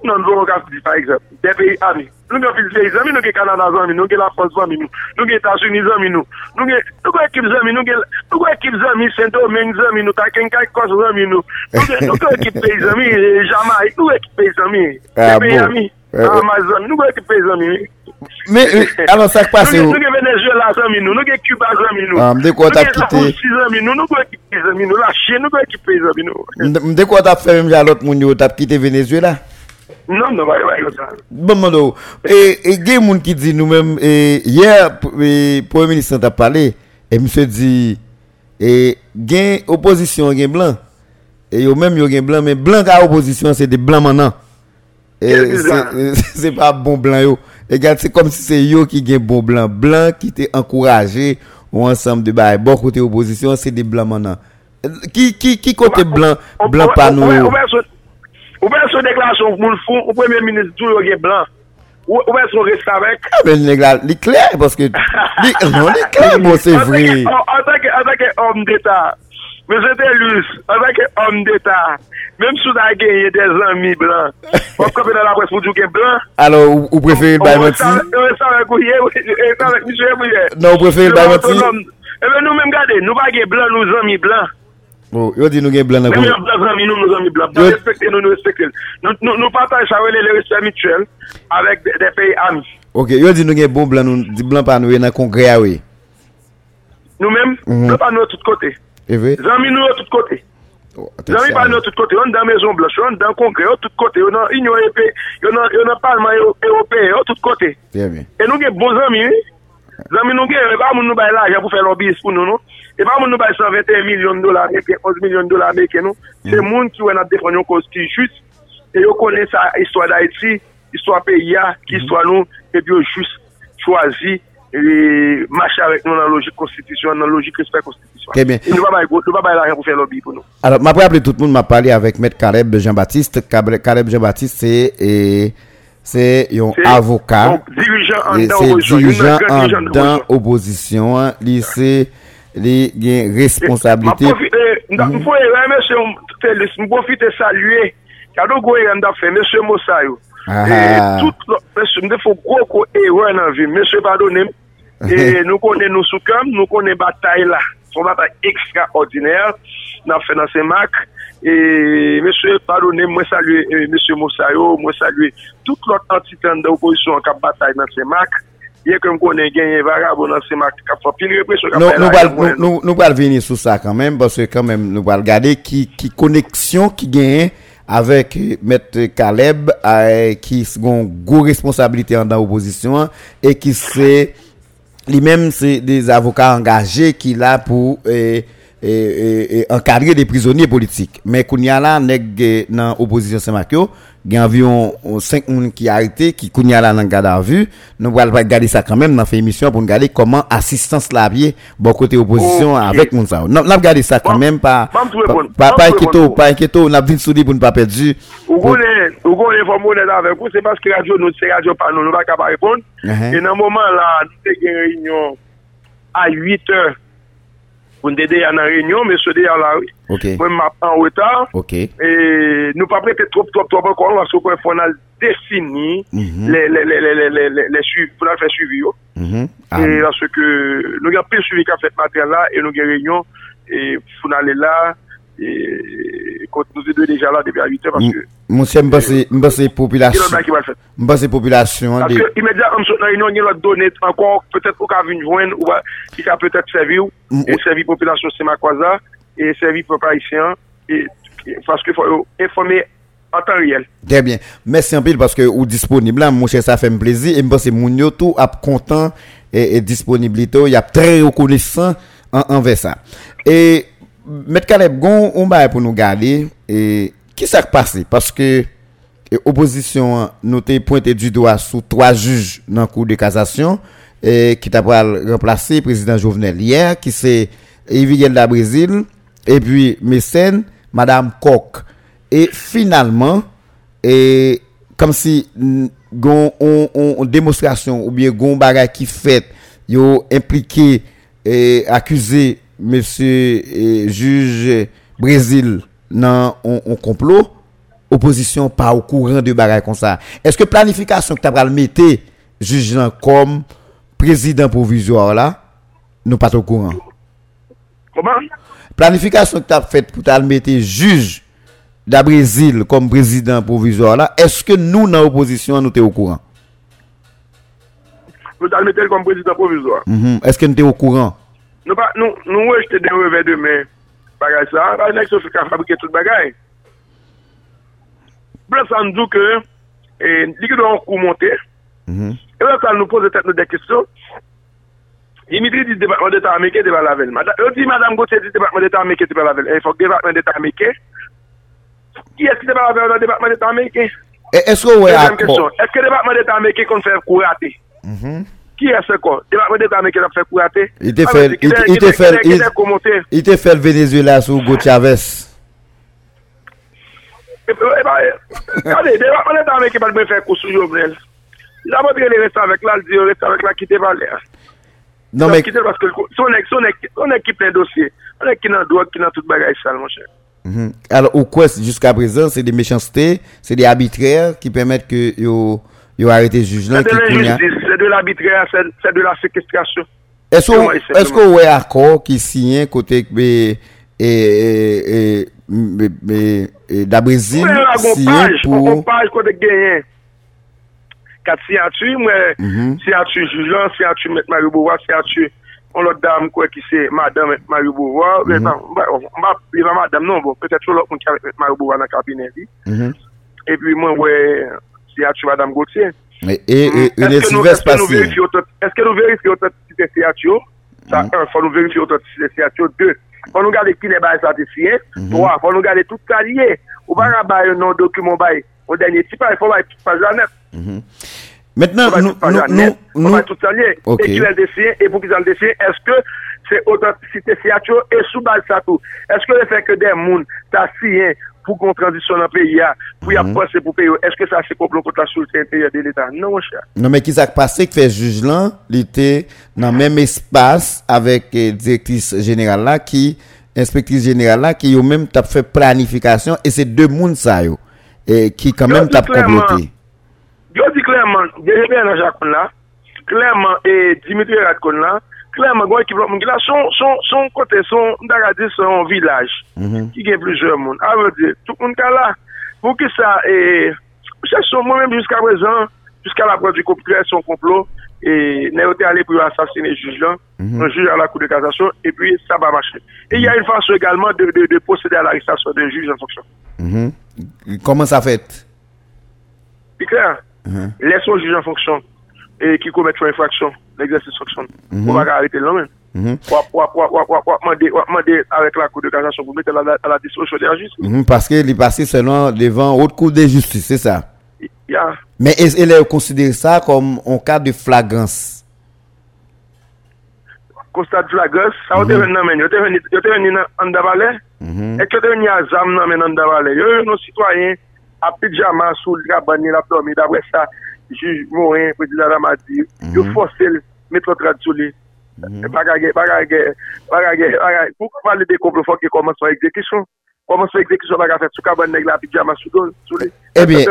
Speaker 4: Non, nous avons dit par exemple, des pays amis. Nous avons des amis, nous avons Canada amis, nous avons la France amis, nous avons les États-Unis amis, nous avons équipe amis, nous avons équipe amis, Saint-Domingue amis, nous avons Kenkai Kos amis, nous avons équipe pays amis, Jamaïque, nous avons équipe pays amis, des pays amis.
Speaker 3: Ah
Speaker 4: bon. Eh, eh. Amazon, nou gwen
Speaker 3: ki pey zanmi Anon sak pase
Speaker 4: ou
Speaker 3: Nou
Speaker 4: gwen Venezuela zanmi nou,
Speaker 3: nou gwen Cuba
Speaker 4: zanmi
Speaker 3: nou
Speaker 4: Nou
Speaker 3: gwen
Speaker 4: Zapoussi zanmi nou, nou gwen ki pey zanmi nou La chen nou gwen ki pey zanmi
Speaker 3: nou Mde kwa tap fè mèm jalot moun yo tap kite Venezuela?
Speaker 4: Non, non, wè wè yo zanmi
Speaker 3: Bon mando, e gen moun ki di nou mèm Yer, Premier Ministre tap pale E mse di Gen oposisyon gen blan E yo mèm yo gen blan, men blan ka oposisyon se de
Speaker 4: blan manan
Speaker 3: c'est pas bon blanc yo. Regarde, c'est comme si c'est yo qui gagne bon blanc. Blanc qui t'est encouragé ou ensemble de bail. Bon côté opposition, c'est des blancs maintenant. Euh, Qui, qui, qui côté blanc, blanc pas nous?
Speaker 4: Ou bien son déclaration pour le fond, au premier ministre, tout le blanc. Ou bien son reste avec.
Speaker 3: Ah, il est clair parce que, non, il est clair, bon, c'est vrai.
Speaker 4: en tant qu'homme d'État, Mè se te lus, avèk om d'Etat, mèm sou da genye de zanmi blan, wap kopè nan la pres pou djouke blan.
Speaker 3: Alò, ou
Speaker 4: preferi
Speaker 3: baymanti?
Speaker 4: Ou e sa vek ouye, ou e sa vek miche ouye.
Speaker 3: Non, ou preferi
Speaker 4: baymanti? Ebe nou mèm gade, nou ba gen blan, nou zanmi blan.
Speaker 3: Bon, yo di nou
Speaker 4: gen
Speaker 3: blan
Speaker 4: nan kou. Mèm yon blan zanmi nou,
Speaker 3: nou
Speaker 4: zanmi blan. Nou respekte nou, nou respekte nou. Nou pataj sa wèle le respect mutuel avèk de peyi amis.
Speaker 3: Ok, yo di nou gen bon blan, nou
Speaker 4: di
Speaker 3: blan
Speaker 4: pa nou yon nan kongre awe.
Speaker 3: Nou mèm,
Speaker 4: nou pa nou tout kote. Zanmi
Speaker 3: nou
Speaker 4: yo tout kote. Zanmi pa nou yo tout kote. Yon dan Mezon Blanche, yon dan Kongre, yon tout kote. Yon nan Union Européen, yon nan Parlement Européen, yon tout kote.
Speaker 3: E nou
Speaker 4: gen bon zanmi, zanmi nou gen, e eh, pa moun nou bay l'ajan pou fè lobbyist pou nou nou. E pa moun nou bay 121 milyon dola Ameriken, 11 milyon dola Ameriken nou. Se moun ki wè nan defon yon konsti jist, e yo konen sa histwa d'Haïti, histwa PIA, ki histwa nou, e pi yo jist chwazi E mache avèk nou nan logik konstitisyon, nan logik respect konstitisyon. E nou va bay la ren pou fè lobby pou nou.
Speaker 3: Alors, ma pre apre tout moun ma pali avèk Met Kareb Jean-Baptiste. Kareb Jean-Baptiste,
Speaker 4: se
Speaker 3: yon avokat. Se dirijan an dan oposisyon. Li se
Speaker 4: li gen responsabilite. Mwen pou e reme se mwen profite salue kado gwen yon da fè, mè se
Speaker 3: mò sa yo.
Speaker 4: E tout lò, mwen defo gwo ko ewe nan vi, mwen se badonem, e nou konen nou soukam, nou konen batay la, son batay ekstraordinèr, nan fè nan se mak, e mwen se badonem, mwen salue mwen se Moussayo, mwen salue tout lò antitan da oposisyon kap batay nan se mak, ye kem konen genye varabou nan se mak, kap fò pil represyon kap fè la.
Speaker 3: Nou bal vini sou sa kanmen, basè kanmen nou bal gade ki koneksyon ki genye, avec Maître Caleb, euh, qui a une grosse responsabilité dans l'opposition, et qui c'est, lui-même, c'est des avocats engagés qui là pour, et, et encadrer des prisonniers politiques. Mais qu'on y a là, eh, dans l'opposition Saint-Marco, gen avyon 5 moun ki arete, ki kounya la nan gade avu, nou wale pa gade sa kanmen, nan fe emisyon pou nou gade koman asistans la biye bon kote oposisyon
Speaker 4: okay.
Speaker 3: avèk moun sa non,
Speaker 4: bon, bon, bon,
Speaker 3: ou.
Speaker 4: Nan
Speaker 3: ap
Speaker 4: gade
Speaker 3: sa
Speaker 4: kanmen, pa
Speaker 3: enketo,
Speaker 4: pa
Speaker 3: enketo, nan ap vin soudi pou nou pa pedu.
Speaker 4: Ou konen, ou konen fò mounen avèk ou, se paske radio nou, se radio pa nou, nou baka pa repon,
Speaker 3: uh-huh.
Speaker 4: e nan mouman la, nou te gen reynyon a 8 h, Poun dede an an renyon, men se dede an la
Speaker 3: wè. Okay.
Speaker 4: Mwen map an wè ta.
Speaker 3: Ok.
Speaker 4: E nou pa prete trop, trop, trop an kon, wansko kon fon al
Speaker 3: desini mm -hmm.
Speaker 4: le, le, le, le, le, le, le, le suivi, pou nan fè suivi yo.
Speaker 3: Mm -hmm. ah.
Speaker 4: E wansko ke nou gen pe suivi ka fèt mater la, e nou gen renyon, e pou nan le la, konti nou se dwe deja la debi a 8
Speaker 3: an
Speaker 4: Monsie
Speaker 3: mbase
Speaker 4: populasyon Mbase populasyon Imedya msot nan yon yon lot donet ankon petet ou ka vin jwen ou ki ka petet servi ou servi populasyon semakwaza servi popayisyen paske fò informe an tan riyel.
Speaker 3: Dè bien. Mèsi an pil paske ou disponib la, mwen chè sa fèm plezi e mwen se moun yo tou ap kontan e, e disponibilite ou, y ap trè rekounisan an, an ve sa. E Met Kaleb, on ba pou nou gade, e, ki sa k pase? Paske, e, oposisyon nou te pointe du doa sou 3 juj nan kou de kazasyon, e, ki ta pral remplase prezident Jovenel yer, ki se Evigel da Brazil, e pi Mesen, Madame Kok. E finalman, e, kom si gon, on demonstrasyon ou biye gon ki fet, yo implike, e, akuse Monsieur eh, juge Brésil nan on complot, opposition pas au courant de bagaille comme ça. Est-ce que planification que tu as mettre juge comme président provisoire là, nous pas au courant?
Speaker 4: Comment?
Speaker 3: Planification que tu as faite pour mettre juge de Brésil comme président provisoire là, est-ce que nous dans l'opposition nous sommes au courant?
Speaker 4: Nous mettre comme président provisoire.
Speaker 3: Mm-hmm. Est-ce que nous sommes au courant?
Speaker 4: Nou pa, nou, nou wèjte de wève de men bagay sa, bagay nèk se fè ka fabrike tout bagay. Blè san djou ke, e, li ki do an kou monte, e wè san nou pose tèt nou de kistyon, Dimitri di debatman d'Etat ta ameke te pa lavel. Yo di madame Gauthier di debatman d'Etat ta ameke te pa lavel. E fòk debatman d'Etat ta ameke, ki eski te pa lavel nan debatman d'Etat Amerike?
Speaker 3: E esko wè ameke?
Speaker 4: Eske debatman d'Etat ta ameke kon fè kou rate? Mm-hmm. Ki a se kon? Ameke la fè kou rate?
Speaker 3: I te fèl, i te fèl, i te fèl Venezuela sou Gauthier-Aves.
Speaker 4: E ba, kade, debatman d'Etat Ameke pal mwen fè kou sou Jovenel. La motre li resta vek la, di yo resta vek la, ki te valè. Non men... Son ek ki plen dosye. Son ek ki nan doak, ki nan tout bagay sal, monshe.
Speaker 3: Alors, ou kwen, jusqu'a prezant, se de mechansté, se de arbitrèr, ki pèmèt ke yo Yo arrete juj lan
Speaker 4: ki kounya. Se de l'abitre, se de la sekestrasyon.
Speaker 3: Esko wè akor ki siyen kote kbe da Brezil siyen pou...
Speaker 4: Mwen akompaj kote genyen. Kat siyatu, mwen siyatu juj lan, siyatu met Mario Maribouwa, siyatu on lot dam kwe ki se madame met Maribouwa. Mwen madame non, bon, petè chou lot mwen ki met Maribouwa nan kabine li. E pi mwen wè... atu madame Gauthier.
Speaker 3: Eske nou verifi
Speaker 4: otot si atu yo? Sa, un, fò nou verifi otot si atu yo. De, fò nou gade ki ne baye sa te siye. Trois, fò nou gade tout sa liye. Ou baye baye non dokumen baye. Ou denye tipa, fò baye tout sa janet.
Speaker 3: Maintenant, nous, nous,
Speaker 4: nous, va tout allier. Et qui le dessin, et pour qu'ils en dessin, est-ce que c'est authenticité Siacho et sous base ça tout? Est-ce que le fait que des gens t'as signé pou kon transisyon an peyi ya, pou ya pase pou peyi yo, eske sa se komplon konta sou te inteye de l'Etat? Non, mwen chè.
Speaker 3: Non, men ki sak pase ki fe juj lan, li te nan menm espas avèk direktris jeneral la ki, inspektris jeneral la ki yo menm tap fe planifikasyon e se de moun sa yo, ki kan menm tap komplote.
Speaker 4: Yo di klerman, de rebe nan jakon la, Klerman e Dimitri Radkon la, klerman gwen ekip lop moun ki la, son, son, son kote son, daradi son vilaj, mm -hmm. ki gen plizye moun. A ah, ve di, tout moun ka la, pou ki sa, e, se son moun menm jiska prezan, jiska la prej di kopre son complot, e ne yote ale pou yo asasine juj lan, mm -hmm. juj a la kou de kazasyon, e pi sa ba mache. E y a yon fason egalman de, de, de posede al aristasyon de juj an fonksyon.
Speaker 3: Koman sa fet?
Speaker 4: Pi kler, leson juj an fonksyon. e ki komet yon infraksyon, l'exersis faksyon, ou baka arete lò men. Wap mande avèk la kou de kajasyon pou mette a la disposyon de la jistis.
Speaker 3: Paske li pase selon devan out kou de jistis, se sa?
Speaker 4: Ya.
Speaker 3: Men elè ou konsidere sa kom an ka de flagrans?
Speaker 4: Konstat flagrans, sa ou te ven nan men, yo te ven ni an davalè, ek yo te ven ni a zam nan men an davalè, yo yo nou sitwayen, api djama sou lga bani la plomi, davè sa, juj Morin, prezident Ramadi, yo fosel met lo tradisyonel. Bagage, bagage, bagage, bagage. Pou kwa pale de komplo fok ki koman sou ekzekisyon? Koman sou ekzekisyon baga fet sou kaban neg la pi djama sou li?
Speaker 3: ebi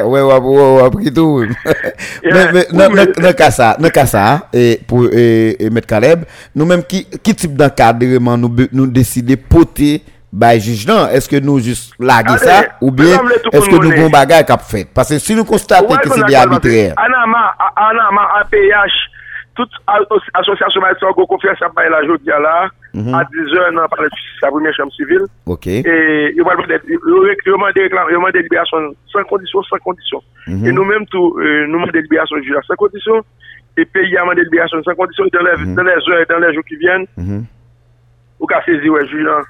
Speaker 3: Ouè wap wap kitou Nan kasa Nan kasa Pou met Kaleb Nou menm ki tip dan kadreman nou deside pote bay juj nan, eske nou jist lage sa, ou bien, eske nou bon bagay kap fet. Pase si nou konstate ki se mhm. de arbitrer.
Speaker 4: Anama, anama, APH, tout asosyasyon maïtsan go konfiyans ap bay la jodi ya la, a 10 an nan pale sa premiye chanm sivil, e yo wèl mwen de liberasyon, san kondisyon, san kondisyon. E nou mèm tou, nou mèm de liberasyon juj la, san kondisyon, e peyi a mèm de
Speaker 3: liberasyon,
Speaker 4: san kondisyon, dan lè zon, dan lè joun ki
Speaker 3: vyen,
Speaker 4: ou ka sezi wè juj lan,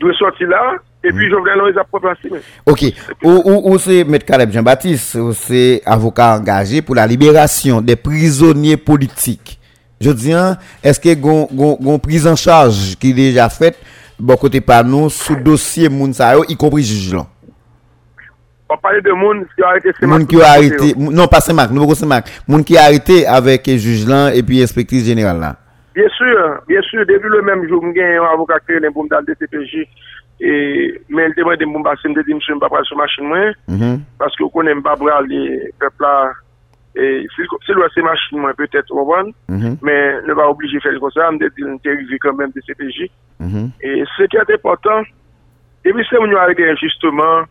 Speaker 4: doit sortir là, et puis Jovenel Moïse a propre mais
Speaker 3: Ok. Ou, c'est M. Caleb Jean-Baptiste, ou c'est avocat engagé pour la libération des prisonniers politiques. Je dis, hein, est-ce que gon, gon, gon prise en charge qui est déjà faite, bon côté par nous, sous dossier moun sa yo, y compris juge là?
Speaker 4: On parle de monde qui a arrêté
Speaker 3: Moun qui a arrêté, non pas Saint-Marc, nous pas Saint-Marc, moun qui a arrêté avec le juge là et puis inspectrice générale là.
Speaker 4: Bien sûr, bien sûr, depi le menm jou mwen gen yon avokat kre yon mboum dal DCPJ men te mwen de mboum basen de di msou mba pral sou machin mwen
Speaker 3: paske
Speaker 4: ou konen mba pral de pepla se lwa se machin mwen petet ouvan men ne mm-hmm. mm-hmm. mm-hmm. va oblige fel kon sa mde di mwen te rivi kon men DCPJ se ki ate important depi se mwen yon arete enjisteman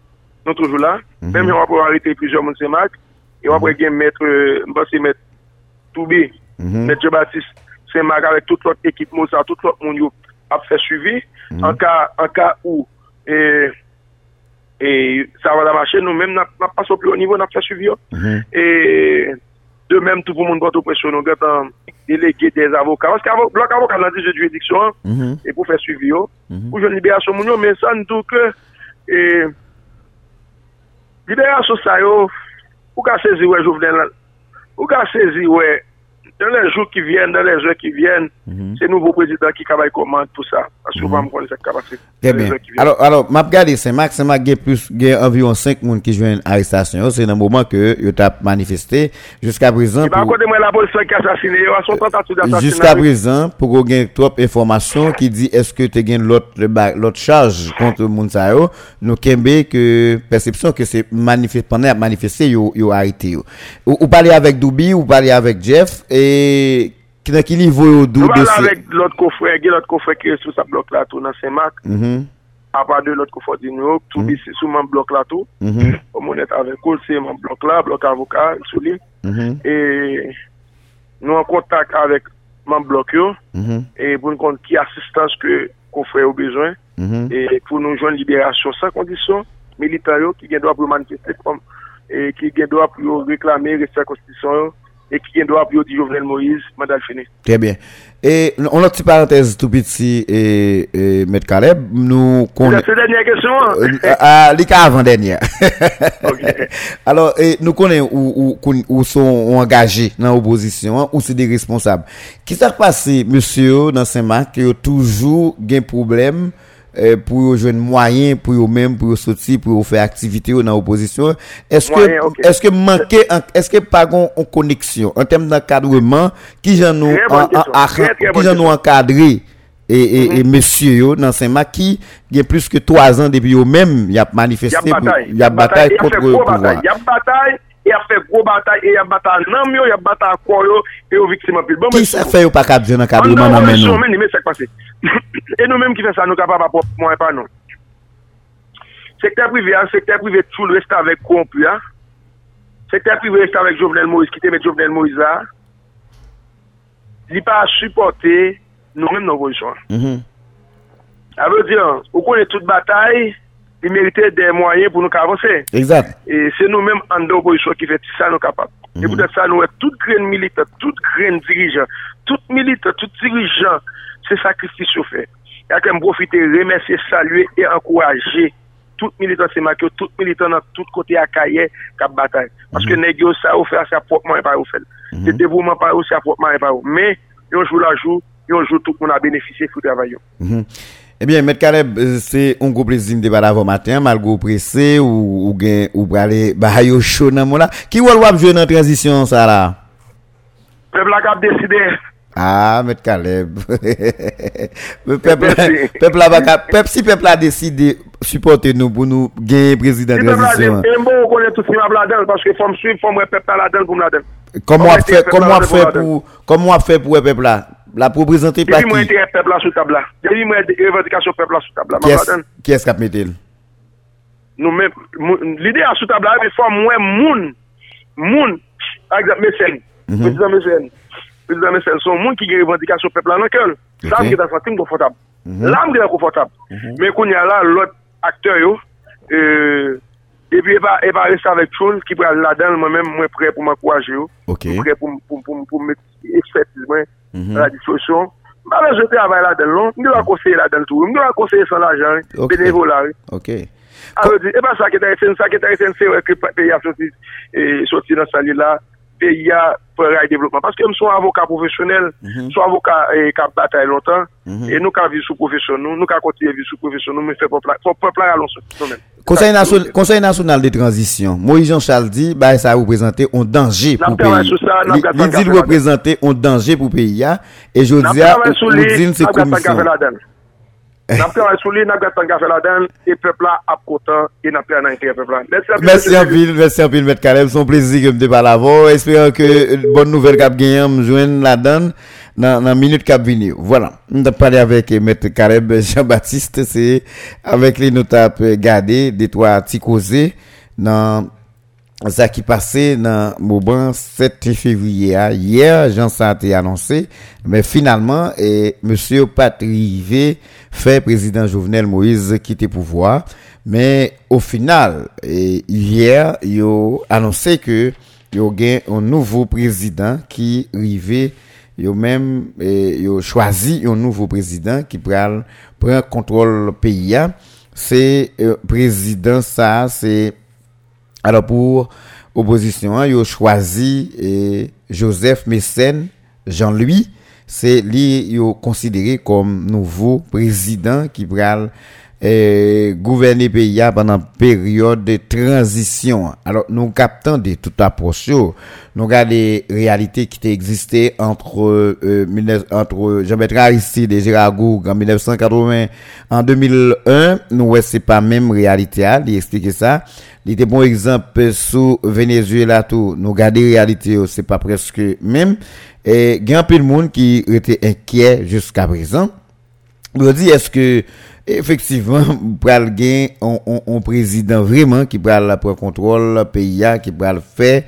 Speaker 4: nou
Speaker 3: toujou
Speaker 4: la, men mwen wapou arete plusieurs moun semak, yon wapou gen mètre mba se mètre Toubé, mètre Jebatiste se mag avèk tout lot ekip Moussa, tout lot moun yo ap fè suivi, mm. an, ka, an ka ou e, e sa wala machè, nou mèm nap na pas opli o nivou, nap fè suivi yo
Speaker 3: mm
Speaker 4: -hmm. e de mèm tout pou moun gòt opresyon, nou gòt an delege des avokat, wòs ki avok, blok avokat nan dije
Speaker 3: juridiksyon,
Speaker 4: mm -hmm. e pou fè suivi yo
Speaker 3: -hmm.
Speaker 4: pou joun liberasyon moun yo, men sa nou tou ke e liberasyon sa yo ou ka sezi wè jouvnen ou ka sezi wè dans les jours qui viennent, dans les heures qui viennent,
Speaker 3: Mhm.
Speaker 4: c'est le nouveau président qui travaille commande pour ça. Parce que va me connaître cette capacité.
Speaker 3: Très bien. Alors, alors, m'a regardé Saint-Marc, Saint-Marc, il y a plus, environ 5 personnes qui jouent une arrestation. C'est dans le moment que, il a manifesté. Jusqu'à présent, pour-
Speaker 4: moi, la police qui a assassiné, yo, à son tentative d'assassinat.
Speaker 3: Jusqu'à présent, pour qu'on ait trop d'informations qui dit est-ce que tu as l'autre l'autre charge contre Mounsayo, nous kembe que perception que c'est manifesté pendant manifester yo arrêté. Ou, ou parler avec Doubi ou parler avec Jeff et E kina ki nivou yo dou de
Speaker 4: se... Nou alèk lòt kofre, gen lòt kofre ki sou sa blok la tou nan
Speaker 3: Semak.
Speaker 4: Apa mhm. de lòt kofre di nou, tou bi se sou man blok
Speaker 3: la
Speaker 4: tou. O moun et avè koul se man blok la, blok avoka, sou
Speaker 3: li.
Speaker 4: E nou an kontak avèk man blok yo. E pou nou kont ki asistans ke kofre
Speaker 3: yo
Speaker 4: bezwen. E pou nou jwen liberasyon sa kondisyon. Militaryo ki gen do ap yo manifestek kom. E ki gen do ap yo reklame, resta konstisyon yo. Et qui droit pour dire Jovenel Moïse, mandat fini.
Speaker 3: Très bien. Et on a une petite parenthèse tout petit et, et M. Caleb, nous
Speaker 4: C'est
Speaker 3: connaissons
Speaker 4: la dernière question.
Speaker 3: Euh,
Speaker 4: hein?
Speaker 3: ah, les cas avant dernière.
Speaker 4: Ok.
Speaker 3: Alors, et nous connaissons où, où, où sont engagés dans l'opposition, hein, ou c'est des responsables. Qui s'est passé, monsieur, dans Saint-Marc, qui a toujours un problème euh, pour jouer moyen pour eux même pour sortir pour faire activité dans l'opposition. Est-ce que est-ce que manquer est-ce que pas en connexion en termes d'encadrement qui j'en nous qui j'en nous encadré et, et, et monsieur yo dans Saint-Marc qui il y a plus que trois ans depuis eux même il y a
Speaker 4: Il y a
Speaker 3: manifesté pour-
Speaker 4: bataille.
Speaker 3: il y a bataille
Speaker 4: Il y a
Speaker 3: contre le pouvoir.
Speaker 4: bataille. Il y a bataille, e a fe gro batay, e a batay nanm yo, e a batay akor yo, e yo viktima pil. Bon,
Speaker 3: ki
Speaker 4: se
Speaker 3: fe yo pa kabze nan kableman
Speaker 4: nan
Speaker 3: men nou? An
Speaker 4: nan
Speaker 3: meni
Speaker 4: men sek pase. E nou menm ki fe sa nou kapap apop mwen pa nou. Sekter prive an, sekter prive tout reste avek kompu ya. Sekter prive reste avek Jovenel Moïse, ki te met Jovenel Moïse la. Li pa supporte nou menm nan vojouan.
Speaker 3: Mhm.
Speaker 4: A ve diyan, ou konen tout batay, il méritait des moyens pour nous avancer.
Speaker 3: Exact.
Speaker 4: Et c'est nous-mêmes en deux opposition qui fait ça nous capables. Mm -hmm. Et
Speaker 3: pour
Speaker 4: mhm. ça, nous, toute graine militaire, toute graine dirigeant, toute militaire, tout dirigeant, c'est ça Christy fait. Et à qu'on profite, remercier, saluer et encourager tout militant c'est marqué, tout militant dans tout côté à Kaye, cap bataille. Parce mm -hmm. que mhm. négio ça au fait, ça proprement et pas ou fait. Mm -hmm. C'est dévouement pas aussi à proprement et pas Mais, yon joue la jour, yon joue tout le monde a bénéficié du travail.
Speaker 3: Mhm. Eh bien, M. Caleb, euh, c'est un gros plaisir de débat avant matin, malgré pressé ou, ou gen, ou brale, bah, yo chaud dans mon là. Qui ou wap jouer dans la transition, ça là?
Speaker 4: Peuple a cap décidé.
Speaker 3: Ah, M. Caleb. Le peuple, peuple a peuple, si peuple a décidé supporter nous pour nous gagner président
Speaker 4: Si
Speaker 3: de
Speaker 4: peuple a
Speaker 3: transition.
Speaker 4: et bon, on connaît tout ce qui m'a là-dedans, parce que faut me suivre, faut me peuple là-dedans pour me là-dedans.
Speaker 3: Comment on fait,
Speaker 4: peuple
Speaker 3: comment on fait
Speaker 4: pour
Speaker 3: comment on fait pour le peuple là? la pou
Speaker 4: prezante pa ki? Devi mwen entere pepla sou tabla. Devi mwen revendikasyon pepla sou tabla.
Speaker 3: Ki
Speaker 4: es
Speaker 3: kap
Speaker 4: metel?
Speaker 3: Nou men, l'ide a
Speaker 4: sou tabla ave fwa mwen moun, moun, a egzat
Speaker 3: mesen,
Speaker 4: prezident mesen, prezident mesen, son moun ki gen revendikasyon pepla nan kel. Sa
Speaker 3: mwen
Speaker 4: gen ta fatim konfotab.
Speaker 3: La
Speaker 4: mwen gen ta konfotab. Men kon ya la lot akter yo, eee, E pi e va resta vek choun ki pral la den mwen mwen mwen pre pou mwen kouaje yo. Ok.
Speaker 3: Mwen
Speaker 4: pre pou mwen ekspertize Mhm. la distrosyon. Mwen je avay la den lon, mwen la konseye la den tou, mwen la konseye san la jan, benevo la. Ok. A yo di, e pa sa ki ta esen, sa ki ta esen se wè ki peyi a soti nan sali la, Pe ya pou ray devlopman. Paske m sou avokat profesyonel. Sou avokat ka batay lontan. E nou ka vi sou profesyon nou. Nou ka kontiye vi sou profesyon nou. Mwen fè pou plan alonso. Non men.
Speaker 3: Conseil national de transition, Moïse Jean-Charles dit, bah, ça a représenté un danger pour le pays. Il dit représenter un danger pour le pays. Et je Nan pre an souli, nan
Speaker 4: gatan gafe la den, e pepla ap koutan,
Speaker 3: e nan pre an an intere pepla. Mersi anpil, mersi anpil, Met Kaleb, son plezi ke mde pala vo. Esperan ke bon nouvel kap genyen mjwen la den nan minute kap vini. Voilà, mda pale avek Met Kaleb, Jean-Baptiste, se avek li nou tap gade, detwa ti koze, nan... Sa ki pase nan mouban 7 fevriye a, yer jan sa te anonse, men finalman, e, M. Patrive fe prezident Jovenel Moïse kite pouvoi, men o final, e, yer yo anonse ke yo gen yon nouvo prezident ki rive yo men, e, yo chwazi yon nouvo prezident ki pral pran kontrol peyi a, se e, prezident sa, se prezident alors pour opposition yo choisi et Joseph Messen Jean-Louis c'est lui considéré comme nouveau président qui prend et gouverner pays pendant période de transition. Alors, nous captons de toute approche, nous regardons les réalités qui existaient entre, euh, entre Jean-Bertrand Aristide et Gérard Gourg en 1980. En 2001, nous voyons c'est pas même réalité, à il explique ça. Il était bon exemple sous Venezuela tout, nous regardons les réalités, c'est pas presque même. Et il y a un peu de monde qui était inquiet jusqu'à présent. Je dis, est-ce que effectivement, pral gain un président vraiment qui pral prendre contrôle pays qui pral faire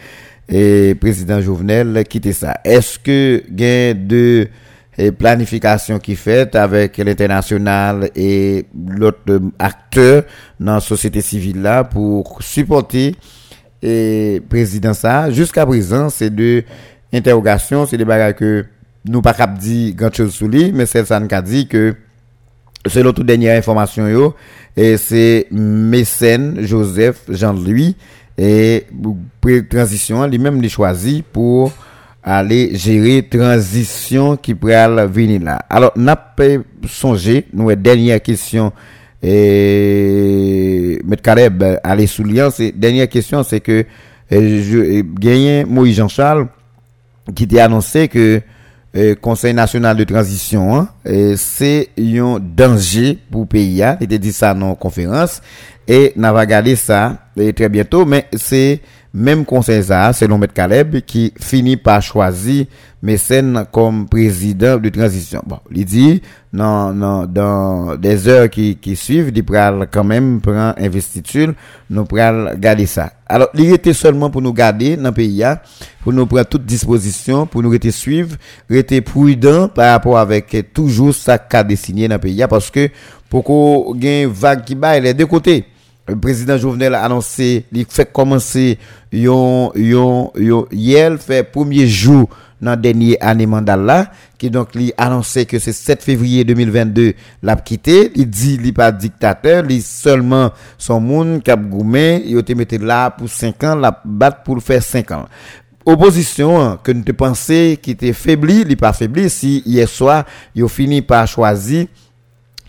Speaker 3: et président Jovenel quitter ça. Est-ce que gain de planification qui fait avec l'international et l'autre acteur dans la société civile là pour supporter et président ça? Jusqu'à présent c'est deux interrogations c'est des bagages que nous pas cap dit grand chose sur lui mais c'est ça nous dit que selon toute dernière information yo. Et c'est mécène Joseph Jean-Louis. Et transition lui-même il choisi pour aller gérer transition qui pourrait venir là. Alors n'a pas songé nous dernière question. Et M. Caleb aller sous c'est dernière question c'est que je gagné Moïse Jean-Charles qui t'a annoncé que Conseil national de transition, hein, c'est un danger pour le pays. Hein. Il était dit ça dans la conférence. Et on va regarder ça très bientôt. Mais c'est même conseil ça, selon M. Caleb, qui finit par choisir Mécène comme président de transition. Bon, il dit, non, non, dans des heures qui, qui suivent, il pral quand même prendre investiture, nous pral garder ça. Alors, il était seulement pour nous garder dans le pays, hein, pour nous prendre toute disposition, pour nous rester suivre, rester prudent par rapport avec toujours ça qu'a dessiné dans le pays, parce que pour qu'on ait une vague qui bat, les deux côtés le président Jovenel a annoncé, il fait commencer yon, yon, yon, hier, fait premier jour dans dernier année mandat qui donc il annoncé que c'est 7 février 2022 l'a quitté, il dit il pas dictateur, il seulement son monde cap goumé, il été mis là pour 5 ans, la battre pour faire 5 ans. Opposition hein, que nous te pensé qui était faibli, il pas faibli si hier soir, il fini par choisir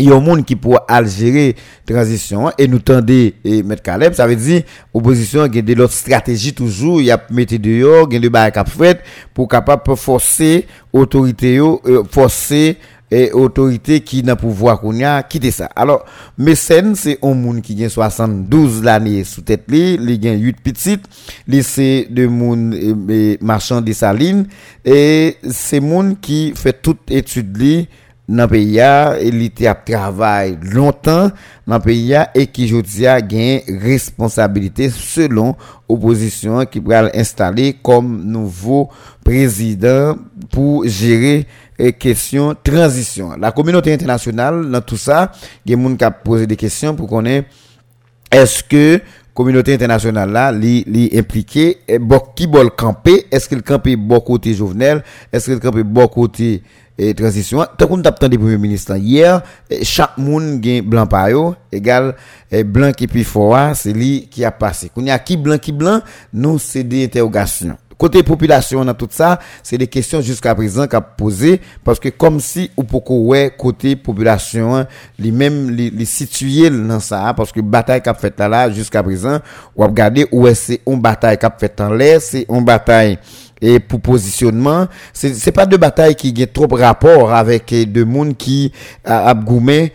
Speaker 3: il y a un monde qui pourra gérer transition et nous tendez et mettre Caleb ça veut dire opposition a de l'autre stratégie toujours il y a mettre dehors gain de bail cap fait pour capable forcer autorité euh, forcer et autorité qui n'a pouvoir qu'on a quitter ça. Alors mécène c'est un monde qui gagne 72 l'année sous tête li il gagne 8 petites li c'est de monde marchand de saline et c'est monde qui fait toute étude dans le pays, il a travaillé longtemps dans le pays et qui aujourd'hui a gagné responsabilité selon opposition qui pourrait installer comme nouveau président pour gérer les questions transition. La communauté internationale dans tout ça, il y a des posé des questions pour qu'on est est-ce que communauté internationale là, li, li impliqué, et qui bol camper, est-ce qu'il campe bon côté Jovenel, est-ce qu'il campe bon côté et transition. Tant qu'on tape des premiers ministres hier, chaque monde gagne blanc par yo, égal blanc qui puis fort, c'est lui qui a passé. Qu'on y a qui blanc qui blanc, nous c'est des interrogations. Côté population dans tout ça, c'est des questions jusqu'à présent qu'a posé parce que comme si ou pourquoi ouais côté population les mêmes les, situés dans ça parce que bataille qu'a fait là, là jusqu'à présent ou regarder où c'est une bataille qu'a fait en l'air, c'est une bataille et pour positionnement, c'est c'est pas de bataille qui a trop rapport avec de monde qui a goumé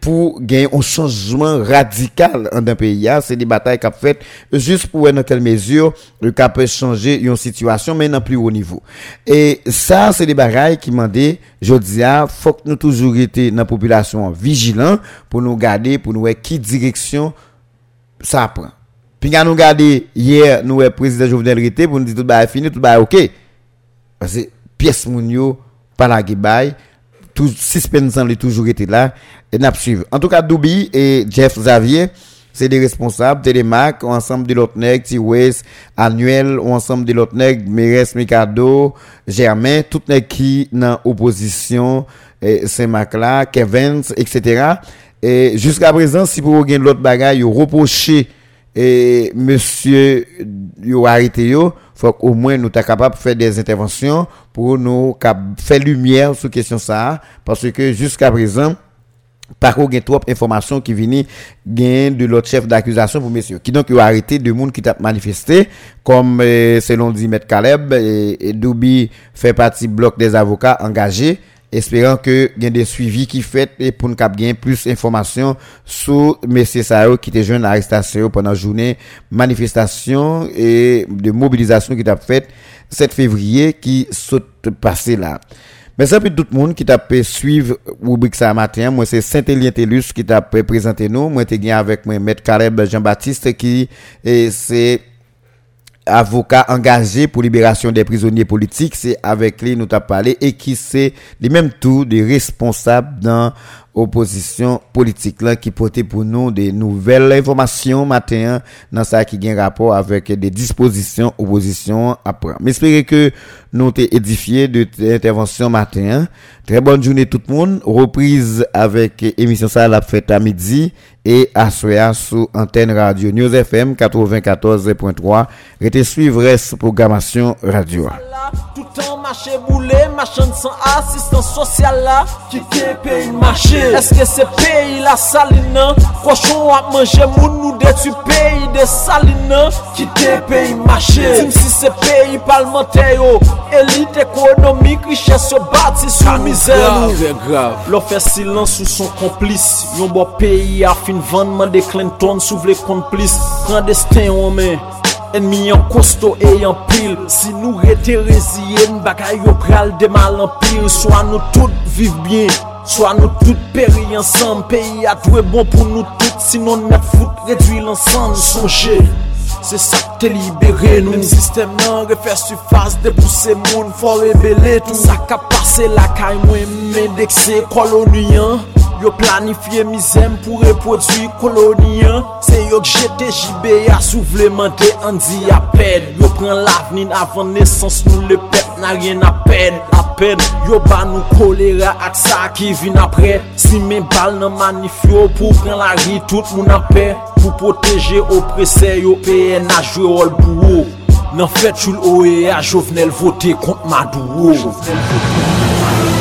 Speaker 3: pour gagner un changement radical dans un pays. Hein. C'est des batailles qu'a fait juste pour dans quelle mesure le cap peut changer une situation, mais dans plus haut niveau. Et ça, c'est des batailles qui dit, je dis, faut que nous toujours été dans la population vigilant pour nous garder, pour nous voir qui direction ça prend. Puis quand nous regardons hier, nous le président Jovenel Rité pour nous dire tout est fini, tout est OK. Parce que pièce mounio, pas la guibaye, tout suspense est toujours été là et n'a suivre. En tout cas, Doubi et Jeff Xavier, c'est des responsables, Télémac, ensemble de l'autre nègre, T-West, Annuel, ensemble de l'autre Mérès Mikado, Germain, tout nègre qui dans opposition, Saint-Mac là, Kevin, etc. Et jusqu'à présent, si vous avez l'autre bagaille, vous reprochez et monsieur yo arrêté faut au moins nous ta capable de faire des interventions pour nous faire lumière sur question ça parce que jusqu'à présent par contre, il y a trop d'informations qui viennent de l'autre chef d'accusation pour monsieur. Qui donc a arrêté de monde qui t'a manifesté, comme euh, selon dit. Caleb, et, Doubi fait partie bloc des avocats engagés espérant que y ait des suivis qui fait et pour nous gagner plus d'informations sur messieurs Sao qui était jeune arrestation pendant journée manifestation et de mobilisation qui t'a fait 7 février qui saute passé là. Merci à tout le monde qui t'a suivre rubrique ça matin. Moi, c'est Saint-Élien Télus qui t'a présenté nous. Moi, j'étais avec moi, Maître Caleb Jean-Baptiste qui, c'est avocat engagé pour libération des prisonniers politiques, c'est avec lui nous t'a parlé. Et qui c'est? Les mêmes tours des responsables dans opposition politique là qui portait pour nous des nouvelles informations matin dans ça qui un rapport avec des dispositions opposition après. J'espère que nous t'es édifié de l'intervention matin. Très bonne journée tout le monde. Reprise avec émission ça la fête à midi et à soir sur antenne radio News FM 94.3. Restez suivre cette programmation radio.
Speaker 2: Tout an mache boule, machan san asistans sosyal la Ki ke peyi mache Eske se peyi la salina Koshon ap manje moun nou detu peyi de salina Ki te peyi mache Tim si se peyi palmente yo Elite ekonomik riches yo bati sou mizer Lo fe silans sou son komplis Yon bo peyi a fin vanman de Clinton sou vle komplis Gran desten yon men Enmi yon kosto e yon pil Si nou rete reziyen bagay yo pral de mal an pil So an nou tout viv bien. Soit nous toutes périr ensemble. Pays a doué bon pour nous toutes. Sinon net foot réduit l'ensemble. Songez C'est ça te libéré. Nous Même système non refaire surface Dépousser moun faut révéler tout Ça qu'a passé. La caille moi m'indexé colonien Yo planifiye mizem pou reprodwi koloniyan Se yo jete jibe ya souvlemente an di aped Yo pren lavnin avan nesans nou le pep nan rien aped Aped yo ba nou kolera ak sa ki Si men bal nan manifyo pou pren la ri tout moun apè Pou proteje oprese yo peye na jwe ol pou ou Nan fet chou l'OE a jovenel vote kont madou ou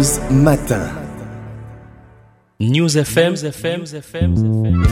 Speaker 5: News Matin.
Speaker 6: News FM, FM, FM, FM.